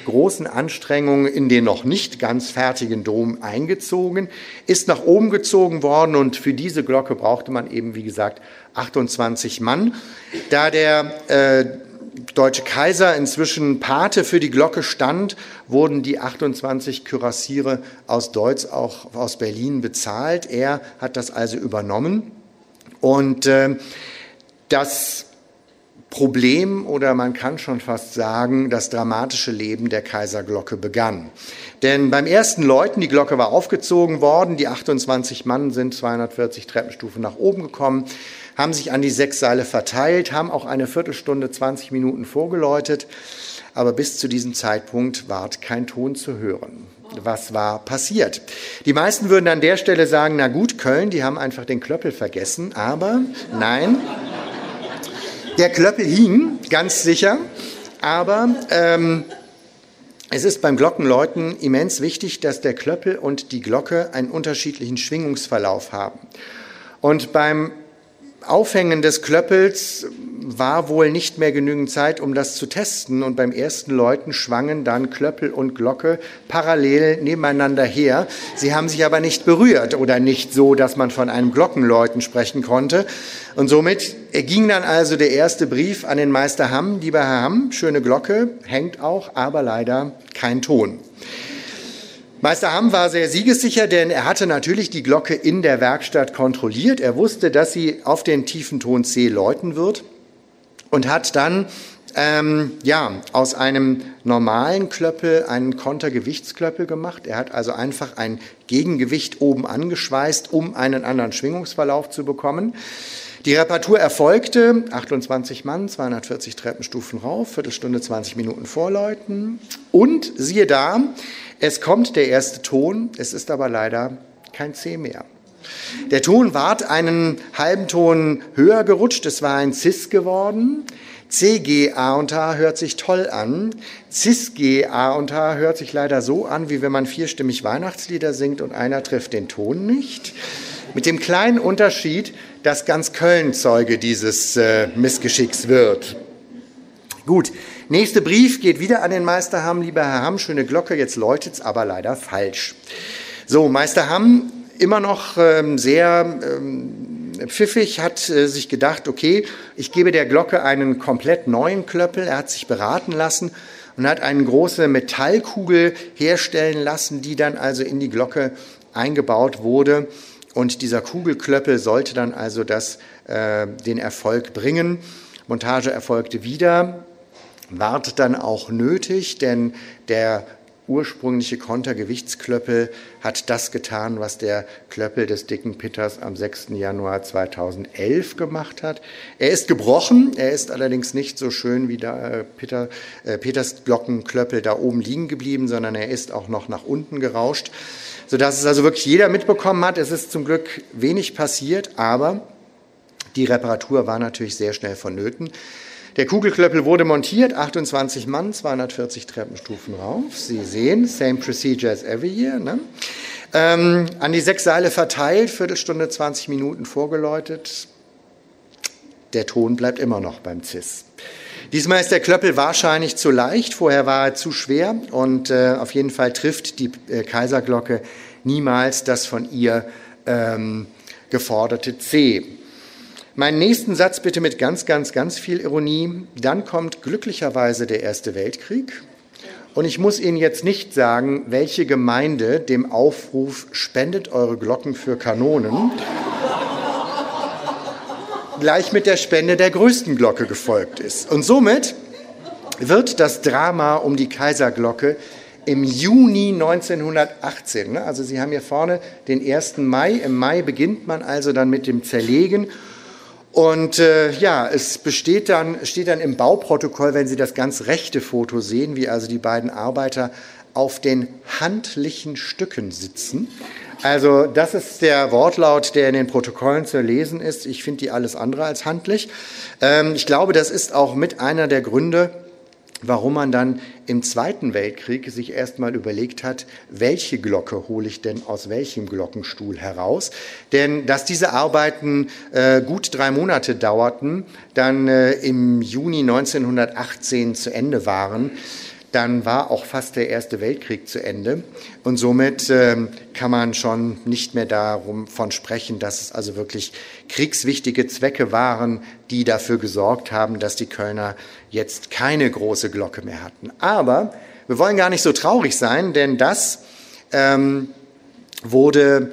großen Anstrengungen in den noch nicht ganz fertigen Dom eingezogen, ist nach oben gezogen worden und für diese Glocke brauchte man eben, wie gesagt, 28 Mann. Da der äh, deutsche Kaiser inzwischen Pate für die Glocke stand, wurden die 28 Kürassiere aus Deutsch auch aus Berlin bezahlt. Er hat das also übernommen und äh, das Problem oder man kann schon fast sagen, das dramatische Leben der Kaiserglocke begann. Denn beim ersten Läuten, die Glocke war aufgezogen worden, die 28 Mann sind 240 Treppenstufen nach oben gekommen, haben sich an die sechs Seile verteilt, haben auch eine Viertelstunde, 20 Minuten vorgeläutet, aber bis zu diesem Zeitpunkt ward kein Ton zu hören. Was war passiert? Die meisten würden an der Stelle sagen, na gut, Köln, die haben einfach den Klöppel vergessen, aber nein. Der Klöppel hing, ganz sicher, aber ähm, es ist beim Glockenläuten immens wichtig, dass der Klöppel und die Glocke einen unterschiedlichen Schwingungsverlauf haben. Und beim Aufhängen des Klöppels war wohl nicht mehr genügend Zeit, um das zu testen. Und beim ersten Läuten schwangen dann Klöppel und Glocke parallel nebeneinander her. Sie haben sich aber nicht berührt oder nicht so, dass man von einem Glockenläuten sprechen konnte. Und somit ging dann also der erste Brief an den Meister Hamm. Lieber Herr Hamm, schöne Glocke, hängt auch, aber leider kein Ton. Meister Hamm war sehr siegessicher, denn er hatte natürlich die Glocke in der Werkstatt kontrolliert. Er wusste, dass sie auf den tiefen Ton C läuten wird und hat dann ähm, ja, aus einem normalen Klöppel einen Kontergewichtsklöppel gemacht. Er hat also einfach ein Gegengewicht oben angeschweißt, um einen anderen Schwingungsverlauf zu bekommen. Die Reparatur erfolgte, 28 Mann, 240 Treppenstufen rauf, Viertelstunde, 20 Minuten vorläuten. Und siehe da, es kommt der erste Ton, es ist aber leider kein C mehr. Der Ton ward einen halben Ton höher gerutscht, es war ein Cis geworden. C, G, A und H hört sich toll an. Cis, G, A und H hört sich leider so an, wie wenn man vierstimmig Weihnachtslieder singt und einer trifft den Ton nicht. Mit dem kleinen Unterschied, dass ganz Köln Zeuge dieses äh, Missgeschicks wird. Gut, nächster Brief geht wieder an den Meister Hamm. Lieber Herr Hamm, schöne Glocke, jetzt läutet es aber leider falsch. So, Meister Hamm, immer noch ähm, sehr ähm, pfiffig, hat äh, sich gedacht, okay, ich gebe der Glocke einen komplett neuen Klöppel. Er hat sich beraten lassen und hat eine große Metallkugel herstellen lassen, die dann also in die Glocke eingebaut wurde. Und dieser Kugelklöppel sollte dann also das, äh, den Erfolg bringen. Montage erfolgte wieder, ward dann auch nötig, denn der ursprüngliche Kontergewichtsklöppel hat das getan, was der Klöppel des dicken Pitters am 6. Januar 2011 gemacht hat. Er ist gebrochen, er ist allerdings nicht so schön wie der äh, Peter, äh, Peters Glockenklöppel da oben liegen geblieben, sondern er ist auch noch nach unten gerauscht, sodass es also wirklich jeder mitbekommen hat. Es ist zum Glück wenig passiert, aber die Reparatur war natürlich sehr schnell vonnöten. Der Kugelklöppel wurde montiert, 28 Mann, 240 Treppenstufen rauf. Sie sehen, same procedure as every year. Ne? Ähm, an die sechs Seile verteilt, Viertelstunde, 20 Minuten vorgeläutet. Der Ton bleibt immer noch beim CIS. Diesmal ist der Klöppel wahrscheinlich zu leicht, vorher war er zu schwer und äh, auf jeden Fall trifft die äh, Kaiserglocke niemals das von ihr ähm, geforderte C. Meinen nächsten Satz bitte mit ganz, ganz, ganz viel Ironie. Dann kommt glücklicherweise der Erste Weltkrieg. Und ich muss Ihnen jetzt nicht sagen, welche Gemeinde dem Aufruf spendet eure Glocken für Kanonen gleich mit der Spende der größten Glocke gefolgt ist. Und somit wird das Drama um die Kaiserglocke im Juni 1918, ne, also Sie haben hier vorne den 1. Mai, im Mai beginnt man also dann mit dem Zerlegen und äh, ja, es besteht dann, steht dann im Bauprotokoll, wenn Sie das ganz rechte Foto sehen, wie also die beiden Arbeiter auf den handlichen Stücken sitzen. Also das ist der Wortlaut, der in den Protokollen zu lesen ist. Ich finde die alles andere als handlich. Ähm, ich glaube, das ist auch mit einer der Gründe, warum man dann im Zweiten Weltkrieg sich erstmal überlegt hat, welche Glocke hole ich denn aus welchem Glockenstuhl heraus. Denn dass diese Arbeiten äh, gut drei Monate dauerten, dann äh, im Juni 1918 zu Ende waren, dann war auch fast der Erste Weltkrieg zu Ende. Und somit ähm, kann man schon nicht mehr darum von sprechen, dass es also wirklich kriegswichtige Zwecke waren, die dafür gesorgt haben, dass die Kölner jetzt keine große Glocke mehr hatten. Aber wir wollen gar nicht so traurig sein, denn das ähm, wurde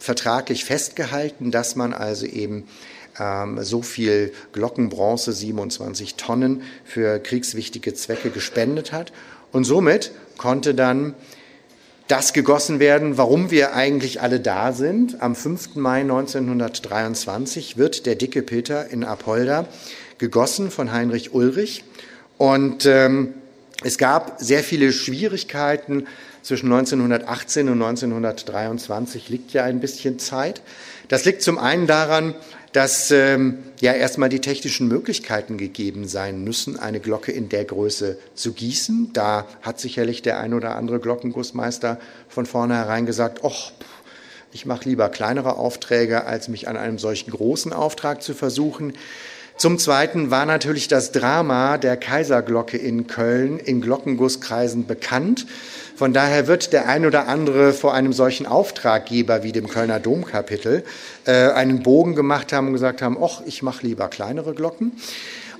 vertraglich festgehalten, dass man also eben so viel Glockenbronze, 27 Tonnen, für kriegswichtige Zwecke gespendet hat. Und somit konnte dann das gegossen werden, warum wir eigentlich alle da sind. Am 5. Mai 1923 wird der dicke Peter in Apolda gegossen von Heinrich Ulrich. Und ähm, es gab sehr viele Schwierigkeiten zwischen 1918 und 1923, liegt ja ein bisschen Zeit. Das liegt zum einen daran, dass ähm, ja erstmal die technischen Möglichkeiten gegeben sein müssen, eine Glocke in der Größe zu gießen. Da hat sicherlich der ein oder andere Glockengussmeister von vornherein gesagt, ach, ich mache lieber kleinere Aufträge, als mich an einem solchen großen Auftrag zu versuchen. Zum Zweiten war natürlich das Drama der Kaiserglocke in Köln in Glockengusskreisen bekannt. Von daher wird der ein oder andere vor einem solchen Auftraggeber wie dem Kölner Domkapitel äh, einen Bogen gemacht haben und gesagt haben, ach, ich mache lieber kleinere Glocken.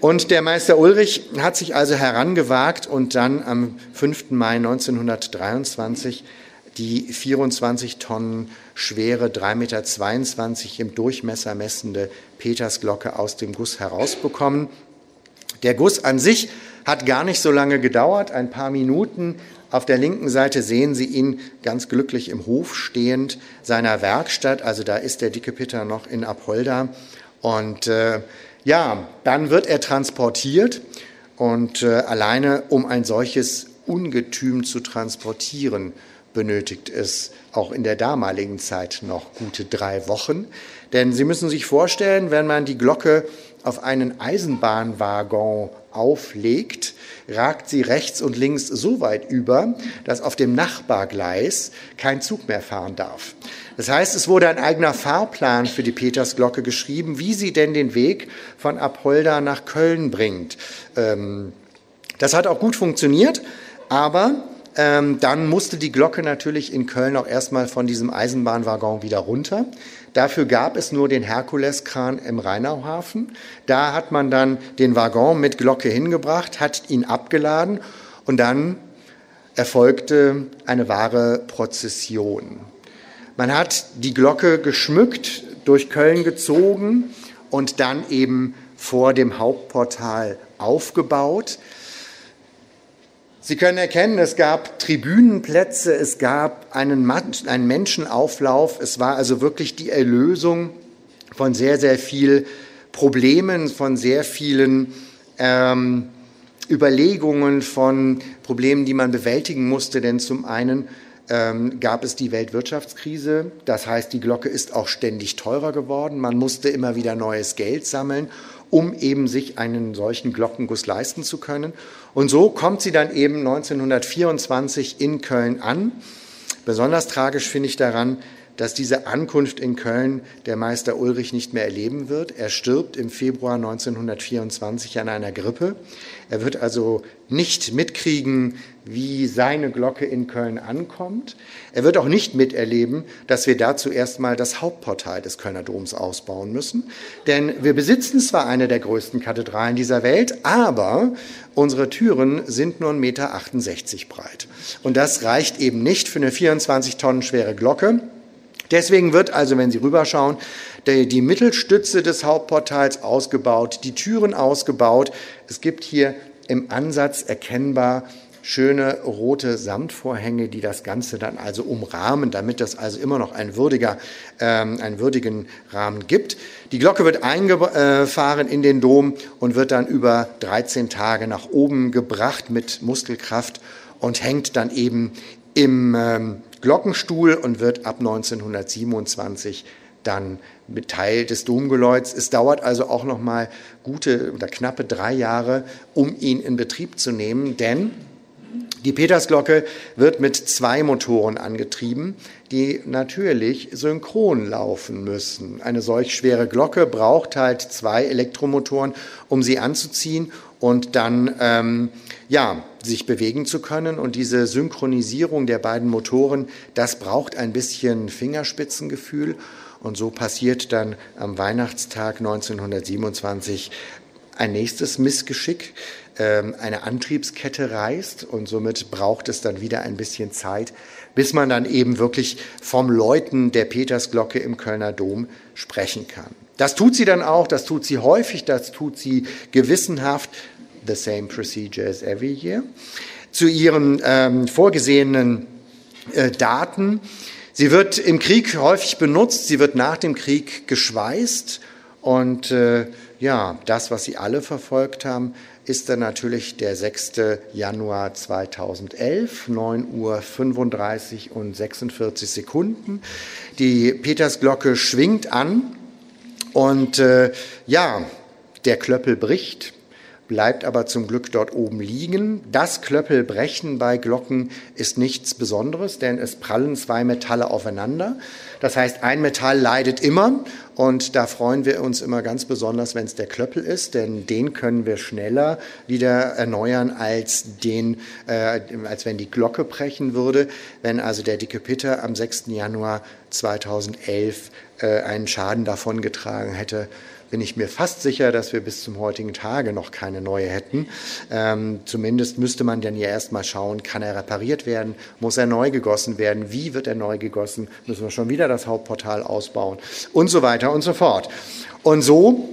Und der Meister Ulrich hat sich also herangewagt und dann am 5. Mai 1923 die 24 Tonnen schwere, 3,22 Meter im Durchmesser messende Petersglocke aus dem Guss herausbekommen. Der Guss an sich hat gar nicht so lange gedauert, ein paar Minuten. Auf der linken Seite sehen Sie ihn ganz glücklich im Hof stehend seiner Werkstatt. Also da ist der dicke Peter noch in Apolda. Und äh, ja, dann wird er transportiert. Und äh, alleine um ein solches Ungetüm zu transportieren, benötigt es auch in der damaligen Zeit noch gute drei Wochen. Denn Sie müssen sich vorstellen, wenn man die Glocke auf einen Eisenbahnwaggon auflegt, ragt sie rechts und links so weit über, dass auf dem Nachbargleis kein Zug mehr fahren darf. Das heißt, es wurde ein eigener Fahrplan für die Petersglocke geschrieben, wie sie denn den Weg von Apolda nach Köln bringt. Ähm, das hat auch gut funktioniert, aber ähm, dann musste die Glocke natürlich in Köln auch erstmal von diesem Eisenbahnwaggon wieder runter. Dafür gab es nur den Herkuleskran im Rheinauhafen. Da hat man dann den Waggon mit Glocke hingebracht, hat ihn abgeladen und dann erfolgte eine wahre Prozession. Man hat die Glocke geschmückt, durch Köln gezogen und dann eben vor dem Hauptportal aufgebaut. Sie können erkennen, es gab Tribünenplätze, es gab einen, einen Menschenauflauf. Es war also wirklich die Erlösung von sehr, sehr vielen Problemen, von sehr vielen ähm, Überlegungen, von Problemen, die man bewältigen musste. Denn zum einen ähm, gab es die Weltwirtschaftskrise. Das heißt, die Glocke ist auch ständig teurer geworden. Man musste immer wieder neues Geld sammeln um eben sich einen solchen Glockenguss leisten zu können. Und so kommt sie dann eben 1924 in Köln an. Besonders tragisch finde ich daran, dass diese Ankunft in Köln der Meister Ulrich nicht mehr erleben wird. Er stirbt im Februar 1924 an einer Grippe. Er wird also nicht mitkriegen, wie seine Glocke in Köln ankommt. Er wird auch nicht miterleben, dass wir dazu erstmal das Hauptportal des Kölner Doms ausbauen müssen. Denn wir besitzen zwar eine der größten Kathedralen dieser Welt, aber unsere Türen sind nur 1,68 Meter breit. Und das reicht eben nicht für eine 24 Tonnen schwere Glocke. Deswegen wird also, wenn Sie rüberschauen, die, Mittelstütze des Hauptportals ausgebaut, die Türen ausgebaut. Es gibt hier im Ansatz erkennbar schöne rote Samtvorhänge, die das Ganze dann also umrahmen, damit das also immer noch ein würdiger, ähm, einen würdigen Rahmen gibt. Die Glocke wird eingefahren in den Dom und wird dann über 13 Tage nach oben gebracht mit Muskelkraft und hängt dann eben im ähm, Glockenstuhl und wird ab 1927 dann Teil des Domgeläuts. Es dauert also auch noch mal gute oder knappe drei Jahre, um ihn in Betrieb zu nehmen, denn die Petersglocke wird mit zwei Motoren angetrieben, die natürlich synchron laufen müssen. Eine solch schwere Glocke braucht halt zwei Elektromotoren, um sie anzuziehen und dann ähm, ja, sich bewegen zu können. Und diese Synchronisierung der beiden Motoren, das braucht ein bisschen Fingerspitzengefühl. Und so passiert dann am Weihnachtstag 1927 ein nächstes Missgeschick. Ähm, eine Antriebskette reißt und somit braucht es dann wieder ein bisschen Zeit, bis man dann eben wirklich vom Läuten der Petersglocke im Kölner Dom sprechen kann. Das tut sie dann auch, das tut sie häufig, das tut sie gewissenhaft. The same procedure as every year. Zu ihren ähm, vorgesehenen äh, Daten Sie wird im Krieg häufig benutzt, sie wird nach dem Krieg geschweißt und äh, ja, das, was Sie alle verfolgt haben, ist dann natürlich der 6. Januar 2011, 9 Uhr 35 und 46 Sekunden. Die Petersglocke schwingt an und äh, ja, der Klöppel bricht bleibt aber zum Glück dort oben liegen. Das Klöppelbrechen bei Glocken ist nichts Besonderes, denn es prallen zwei Metalle aufeinander. Das heißt, ein Metall leidet immer und da freuen wir uns immer ganz besonders, wenn es der Klöppel ist, denn den können wir schneller wieder erneuern als den, äh, als wenn die Glocke brechen würde. Wenn also der dicke Pitter am 6. Januar 2011 äh, einen Schaden davongetragen hätte, bin ich mir fast sicher, dass wir bis zum heutigen Tage noch keine neue hätten. Ähm, zumindest müsste man dann ja erstmal schauen, kann er repariert werden, muss er neu gegossen werden, wie wird er neu gegossen, müssen wir schon wieder das Hauptportal ausbauen und so weiter und so fort. Und so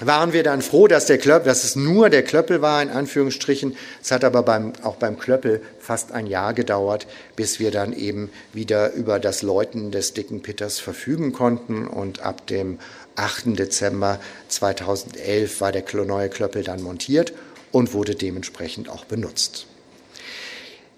waren wir dann froh, dass, der Klöppel, dass es nur der Klöppel war, in Anführungsstrichen. Es hat aber beim, auch beim Klöppel fast ein Jahr gedauert, bis wir dann eben wieder über das Läuten des dicken Pitters verfügen konnten. Und ab dem 8. Dezember 2011 war der neue Klöppel dann montiert und wurde dementsprechend auch benutzt.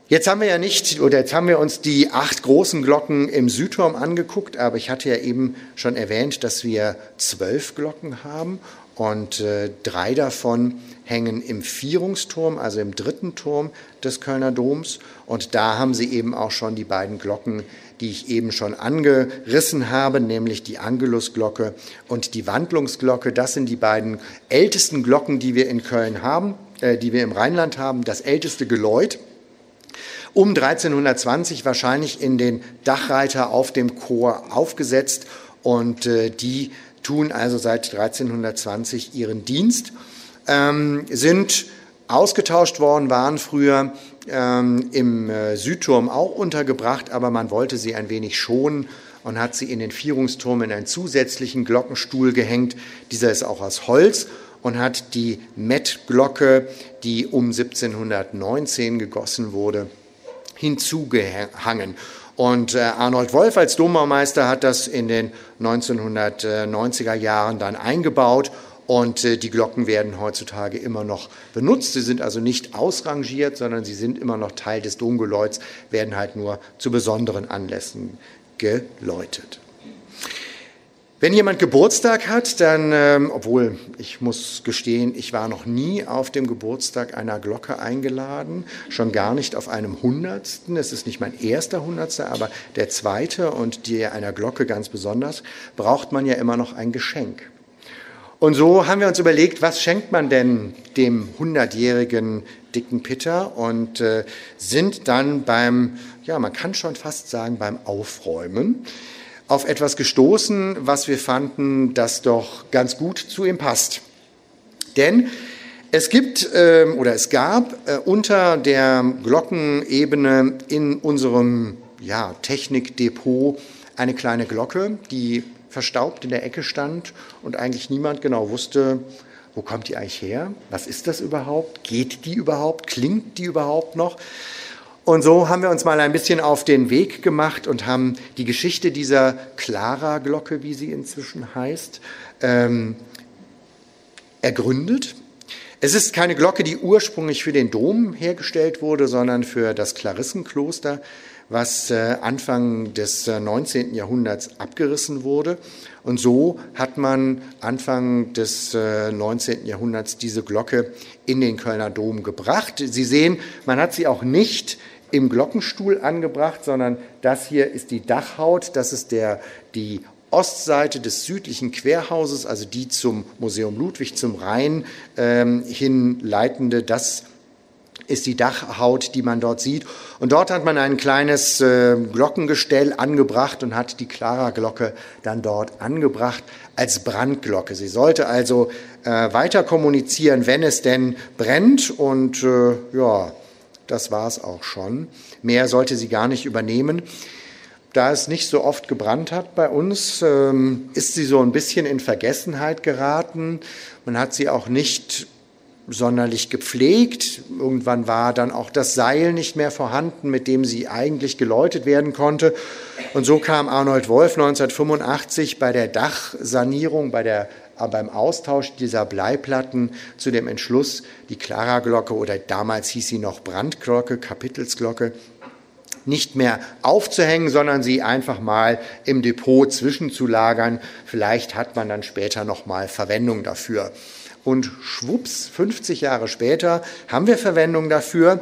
Jetzt haben wir ja nicht, oder jetzt haben wir uns die acht großen Glocken im Südturm angeguckt, aber ich hatte ja eben schon erwähnt, dass wir zwölf Glocken haben und äh, drei davon hängen im Vierungsturm, also im dritten Turm des Kölner Doms. Und da haben Sie eben auch schon die beiden Glocken, die ich eben schon angerissen habe, nämlich die Angelusglocke und die Wandlungsglocke. Das sind die beiden ältesten Glocken, die wir in Köln haben, äh, die wir im Rheinland haben. Das älteste Geläut um 1320 wahrscheinlich in den Dachreiter auf dem Chor aufgesetzt und äh, die tun also seit 1320 ihren Dienst, ähm, sind ausgetauscht worden, waren früher ähm, im äh, Südturm auch untergebracht, aber man wollte sie ein wenig schonen und hat sie in den Vierungsturm in einen zusätzlichen Glockenstuhl gehängt. Dieser ist auch aus Holz und hat die Mettglocke, die um 1719 gegossen wurde, hinzugehangen. Und äh, Arnold Wolf als Dombaumeister hat das in den 1990er Jahren dann eingebaut und äh, die Glocken werden heutzutage immer noch benutzt. Sie sind also nicht ausrangiert, sondern sie sind immer noch Teil des Domgeläuts, werden halt nur zu besonderen Anlässen geläutet. Wenn jemand Geburtstag hat, dann, ähm, obwohl ich muss gestehen, ich war noch nie auf dem Geburtstag einer Glocke eingeladen, schon gar nicht auf einem Hundertsten. Es ist nicht mein erster Hundertster, aber der zweite und die einer Glocke ganz besonders, braucht man ja immer noch ein Geschenk. Und so haben wir uns überlegt, was schenkt man denn dem hundertjährigen dicken Pitter und äh, sind dann beim, ja, man kann schon fast sagen, beim Aufräumen auf etwas gestoßen, was wir fanden, das doch ganz gut zu ihm passt. Denn es gibt äh, oder es gab äh, unter der Glockenebene in unserem ja, Technikdepot eine kleine Glocke, die verstaubt in der Ecke stand und eigentlich niemand genau wusste, wo kommt die eigentlich her? Was ist das überhaupt? Geht die überhaupt? Klingt die überhaupt noch? Und so haben wir uns mal ein bisschen auf den Weg gemacht und haben die Geschichte dieser Clara-Glocke, wie sie inzwischen heißt, ähm, ergründet. Es ist keine Glocke, die ursprünglich für den Dom hergestellt wurde, sondern für das Klarissenkloster, was äh, Anfang des 19. Äh, Jahrhunderts abgerissen wurde. Und so hat man Anfang des 19. Äh, Jahrhunderts diese Glocke in den Kölner Dom gebracht. Sie sehen, man hat sie auch nicht im Glockenstuhl angebracht, sondern das hier ist die Dachhaut, das ist der, die Ostseite des südlichen Querhauses, also die zum Museum Ludwig, zum Rhein ähm, hin leitende, das ist die Dachhaut, die man dort sieht. Und dort hat man ein kleines äh, Glockengestell angebracht und hat die Clara-Glocke dann dort angebracht als Brandglocke. Sie sollte also äh, weiter kommunizieren, wenn es denn brennt. Und äh, ja, das war es auch schon. Mehr sollte sie gar nicht übernehmen. Da es nicht so oft gebrannt hat bei uns, ähm, ist sie so ein bisschen in Vergessenheit geraten. Man hat sie auch nicht sonderlich gepflegt. Irgendwann war dann auch das Seil nicht mehr vorhanden, mit dem sie eigentlich geläutet werden konnte. Und so kam Arnold Wolf 1985 bei der Dachsanierung, bei der aber beim Austausch dieser Bleiplatten zu dem Entschluss, die Clara-Glocke oder damals hieß sie noch Brandglocke, Kapitelsglocke, nicht mehr aufzuhängen, sondern sie einfach mal im Depot zwischenzulagern. Vielleicht hat man dann später noch mal Verwendung dafür. Und schwupps, 50 Jahre später haben wir Verwendung dafür,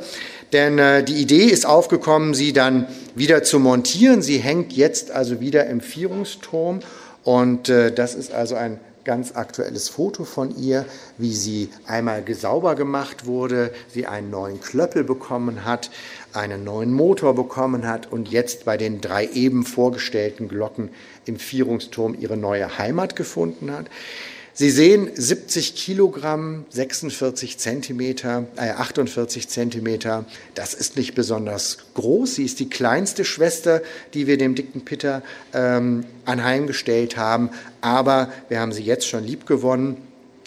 denn äh, die Idee ist aufgekommen, sie dann wieder zu montieren. Sie hängt jetzt also wieder im Vierungsturm und äh, das ist also ein ganz aktuelles Foto von ihr, wie sie einmal gesauber gemacht wurde, sie einen neuen Klöppel bekommen hat, einen neuen Motor bekommen hat und jetzt bei den drei eben vorgestellten Glocken im Vierungsturm ihre neue Heimat gefunden hat. Sie sehen 70 Kilogramm, 46 Zentimeter, äh 48 Zentimeter. Das ist nicht besonders groß. Sie ist die kleinste Schwester, die wir dem dicken Pitter ähm, anheimgestellt haben. Aber wir haben sie jetzt schon lieb gewonnen.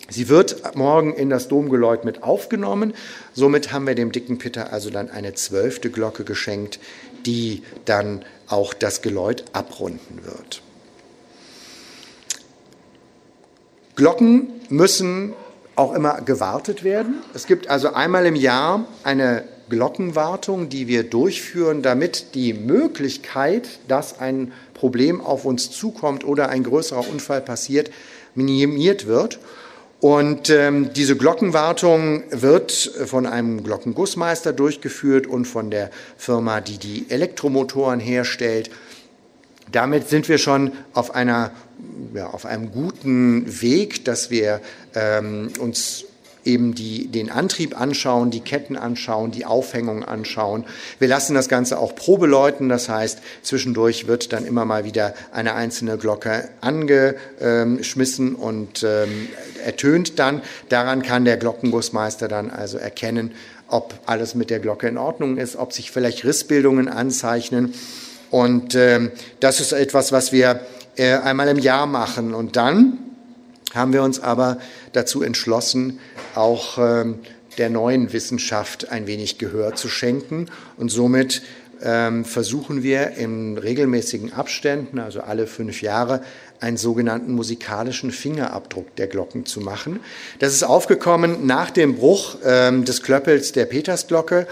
Sie wird morgen in das Domgeläut mit aufgenommen. Somit haben wir dem dicken Pitter also dann eine zwölfte Glocke geschenkt, die dann auch das Geläut abrunden wird. Glocken müssen auch immer gewartet werden. Es gibt also einmal im Jahr eine Glockenwartung, die wir durchführen, damit die Möglichkeit, dass ein Problem auf uns zukommt oder ein größerer Unfall passiert, minimiert wird. Und ähm, diese Glockenwartung wird von einem Glockengussmeister durchgeführt und von der Firma, die die Elektromotoren herstellt. Damit sind wir schon auf, einer, ja, auf einem guten Weg, dass wir ähm, uns eben die, den Antrieb anschauen, die Ketten anschauen, die Aufhängung anschauen. Wir lassen das Ganze auch probeläuten, das heißt, zwischendurch wird dann immer mal wieder eine einzelne Glocke angeschmissen und ähm, ertönt dann. Daran kann der Glockengussmeister dann also erkennen, ob alles mit der Glocke in Ordnung ist, ob sich vielleicht Rissbildungen anzeichnen. Und ähm, das ist etwas, was wir äh, einmal im Jahr machen. Und dann haben wir uns aber dazu entschlossen, auch ähm, der neuen Wissenschaft ein wenig Gehör zu schenken. Und somit ähm, versuchen wir in regelmäßigen Abständen, also alle fünf Jahre, einen sogenannten musikalischen Fingerabdruck der Glocken zu machen. Das ist aufgekommen nach dem Bruch ähm, des Klöppels der Petersglocke,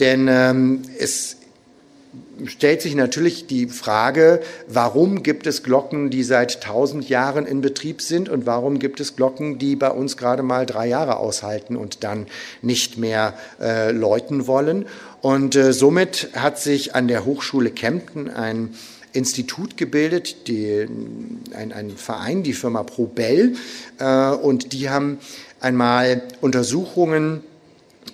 denn ähm, es stellt sich natürlich die Frage, warum gibt es Glocken, die seit tausend Jahren in Betrieb sind und warum gibt es Glocken, die bei uns gerade mal drei Jahre aushalten und dann nicht mehr äh, läuten wollen. Und äh, somit hat sich an der Hochschule Kempten ein Institut gebildet, die, ein, ein Verein, die Firma Probell, äh, und die haben einmal Untersuchungen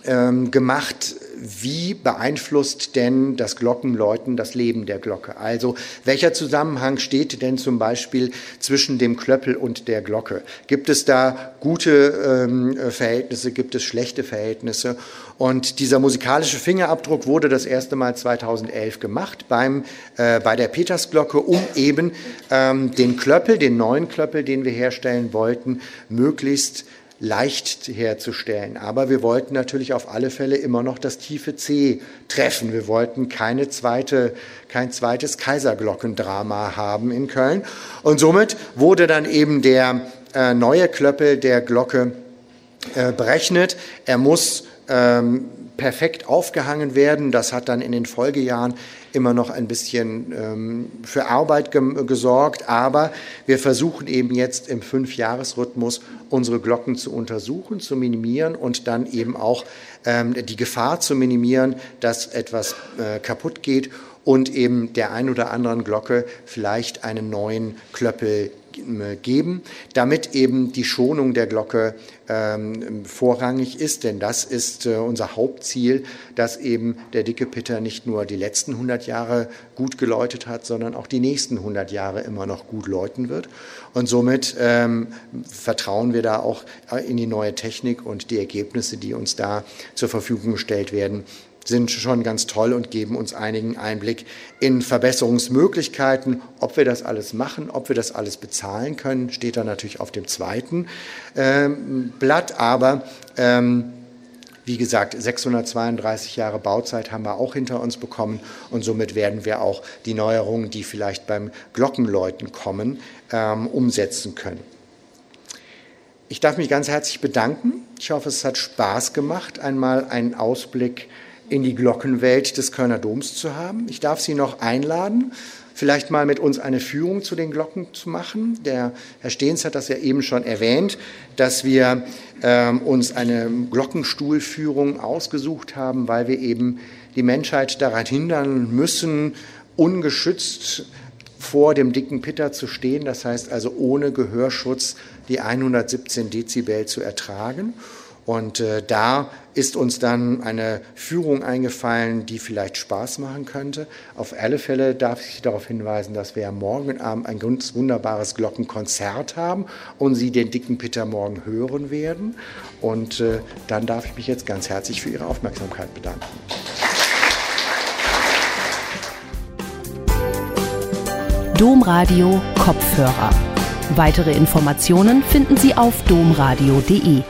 ähm, gemacht, wie beeinflusst denn das Glockenläuten das Leben der Glocke? Also welcher Zusammenhang steht denn zum Beispiel zwischen dem Klöppel und der Glocke? Gibt es da gute ähm, Verhältnisse, gibt es schlechte Verhältnisse? Und dieser musikalische Fingerabdruck wurde das erste Mal 2011 gemacht beim, äh, bei der Petersglocke, um eben ähm, den Klöppel, den neuen Klöppel, den wir herstellen wollten, möglichst leicht herzustellen. Aber wir wollten natürlich auf alle Fälle immer noch das tiefe C treffen. Wir wollten keine zweite, kein zweites Kaiserglockendrama haben in Köln. Und somit wurde dann eben der äh, neue Klöppel der Glocke äh, berechnet. Er muss ähm, perfekt aufgehangen werden. Das hat dann in den Folgejahren immer noch ein bisschen ähm, für Arbeit ge gesorgt. Aber wir versuchen eben jetzt im Fünfjahresrhythmus unsere Glocken zu untersuchen, zu minimieren und dann eben auch ähm, die Gefahr zu minimieren, dass etwas äh, kaputt geht und eben der ein oder anderen Glocke vielleicht einen neuen Klöppel geben, damit eben die Schonung der Glocke ähm, vorrangig ist, denn das ist äh, unser Hauptziel, dass eben der dicke Pitter nicht nur die letzten 100 Jahre gut geläutet hat, sondern auch die nächsten 100 Jahre immer noch gut läuten wird. Und somit ähm, vertrauen wir da auch in die neue Technik und die Ergebnisse, die uns da zur Verfügung gestellt werden, sind schon ganz toll und geben uns einigen Einblick in Verbesserungsmöglichkeiten. Ob wir das alles machen, ob wir das alles bezahlen können, steht da natürlich auf dem zweiten ähm, Blatt. Aber ähm, wie gesagt, 632 Jahre Bauzeit haben wir auch hinter uns bekommen und somit werden wir auch die Neuerungen, die vielleicht beim Glockenläuten kommen, ähm, umsetzen können. Ich darf mich ganz herzlich bedanken. Ich hoffe, es hat Spaß gemacht, einmal einen Ausblick in die Glockenwelt des Kölner Doms zu haben. Ich darf Sie noch einladen, vielleicht mal mit uns eine Führung zu den Glocken zu machen. Der Herr Stehns hat das ja eben schon erwähnt, dass wir ähm, uns eine Glockenstuhlführung ausgesucht haben, weil wir eben die Menschheit daran hindern müssen, ungeschützt vor dem dicken Pitter zu stehen, das heißt also ohne Gehörschutz die 117 Dezibel zu ertragen. Und äh, da ist uns dann eine Führung eingefallen, die vielleicht Spaß machen könnte. Auf alle Fälle darf ich darauf hinweisen, dass wir morgen Abend ein ganz wunderbares Glockenkonzert haben und Sie den dicken Peter morgen hören werden. Und äh, dann darf ich mich jetzt ganz herzlich für Ihre Aufmerksamkeit bedanken. Domradio Kopfhörer. Weitere Informationen finden Sie auf domradio.de.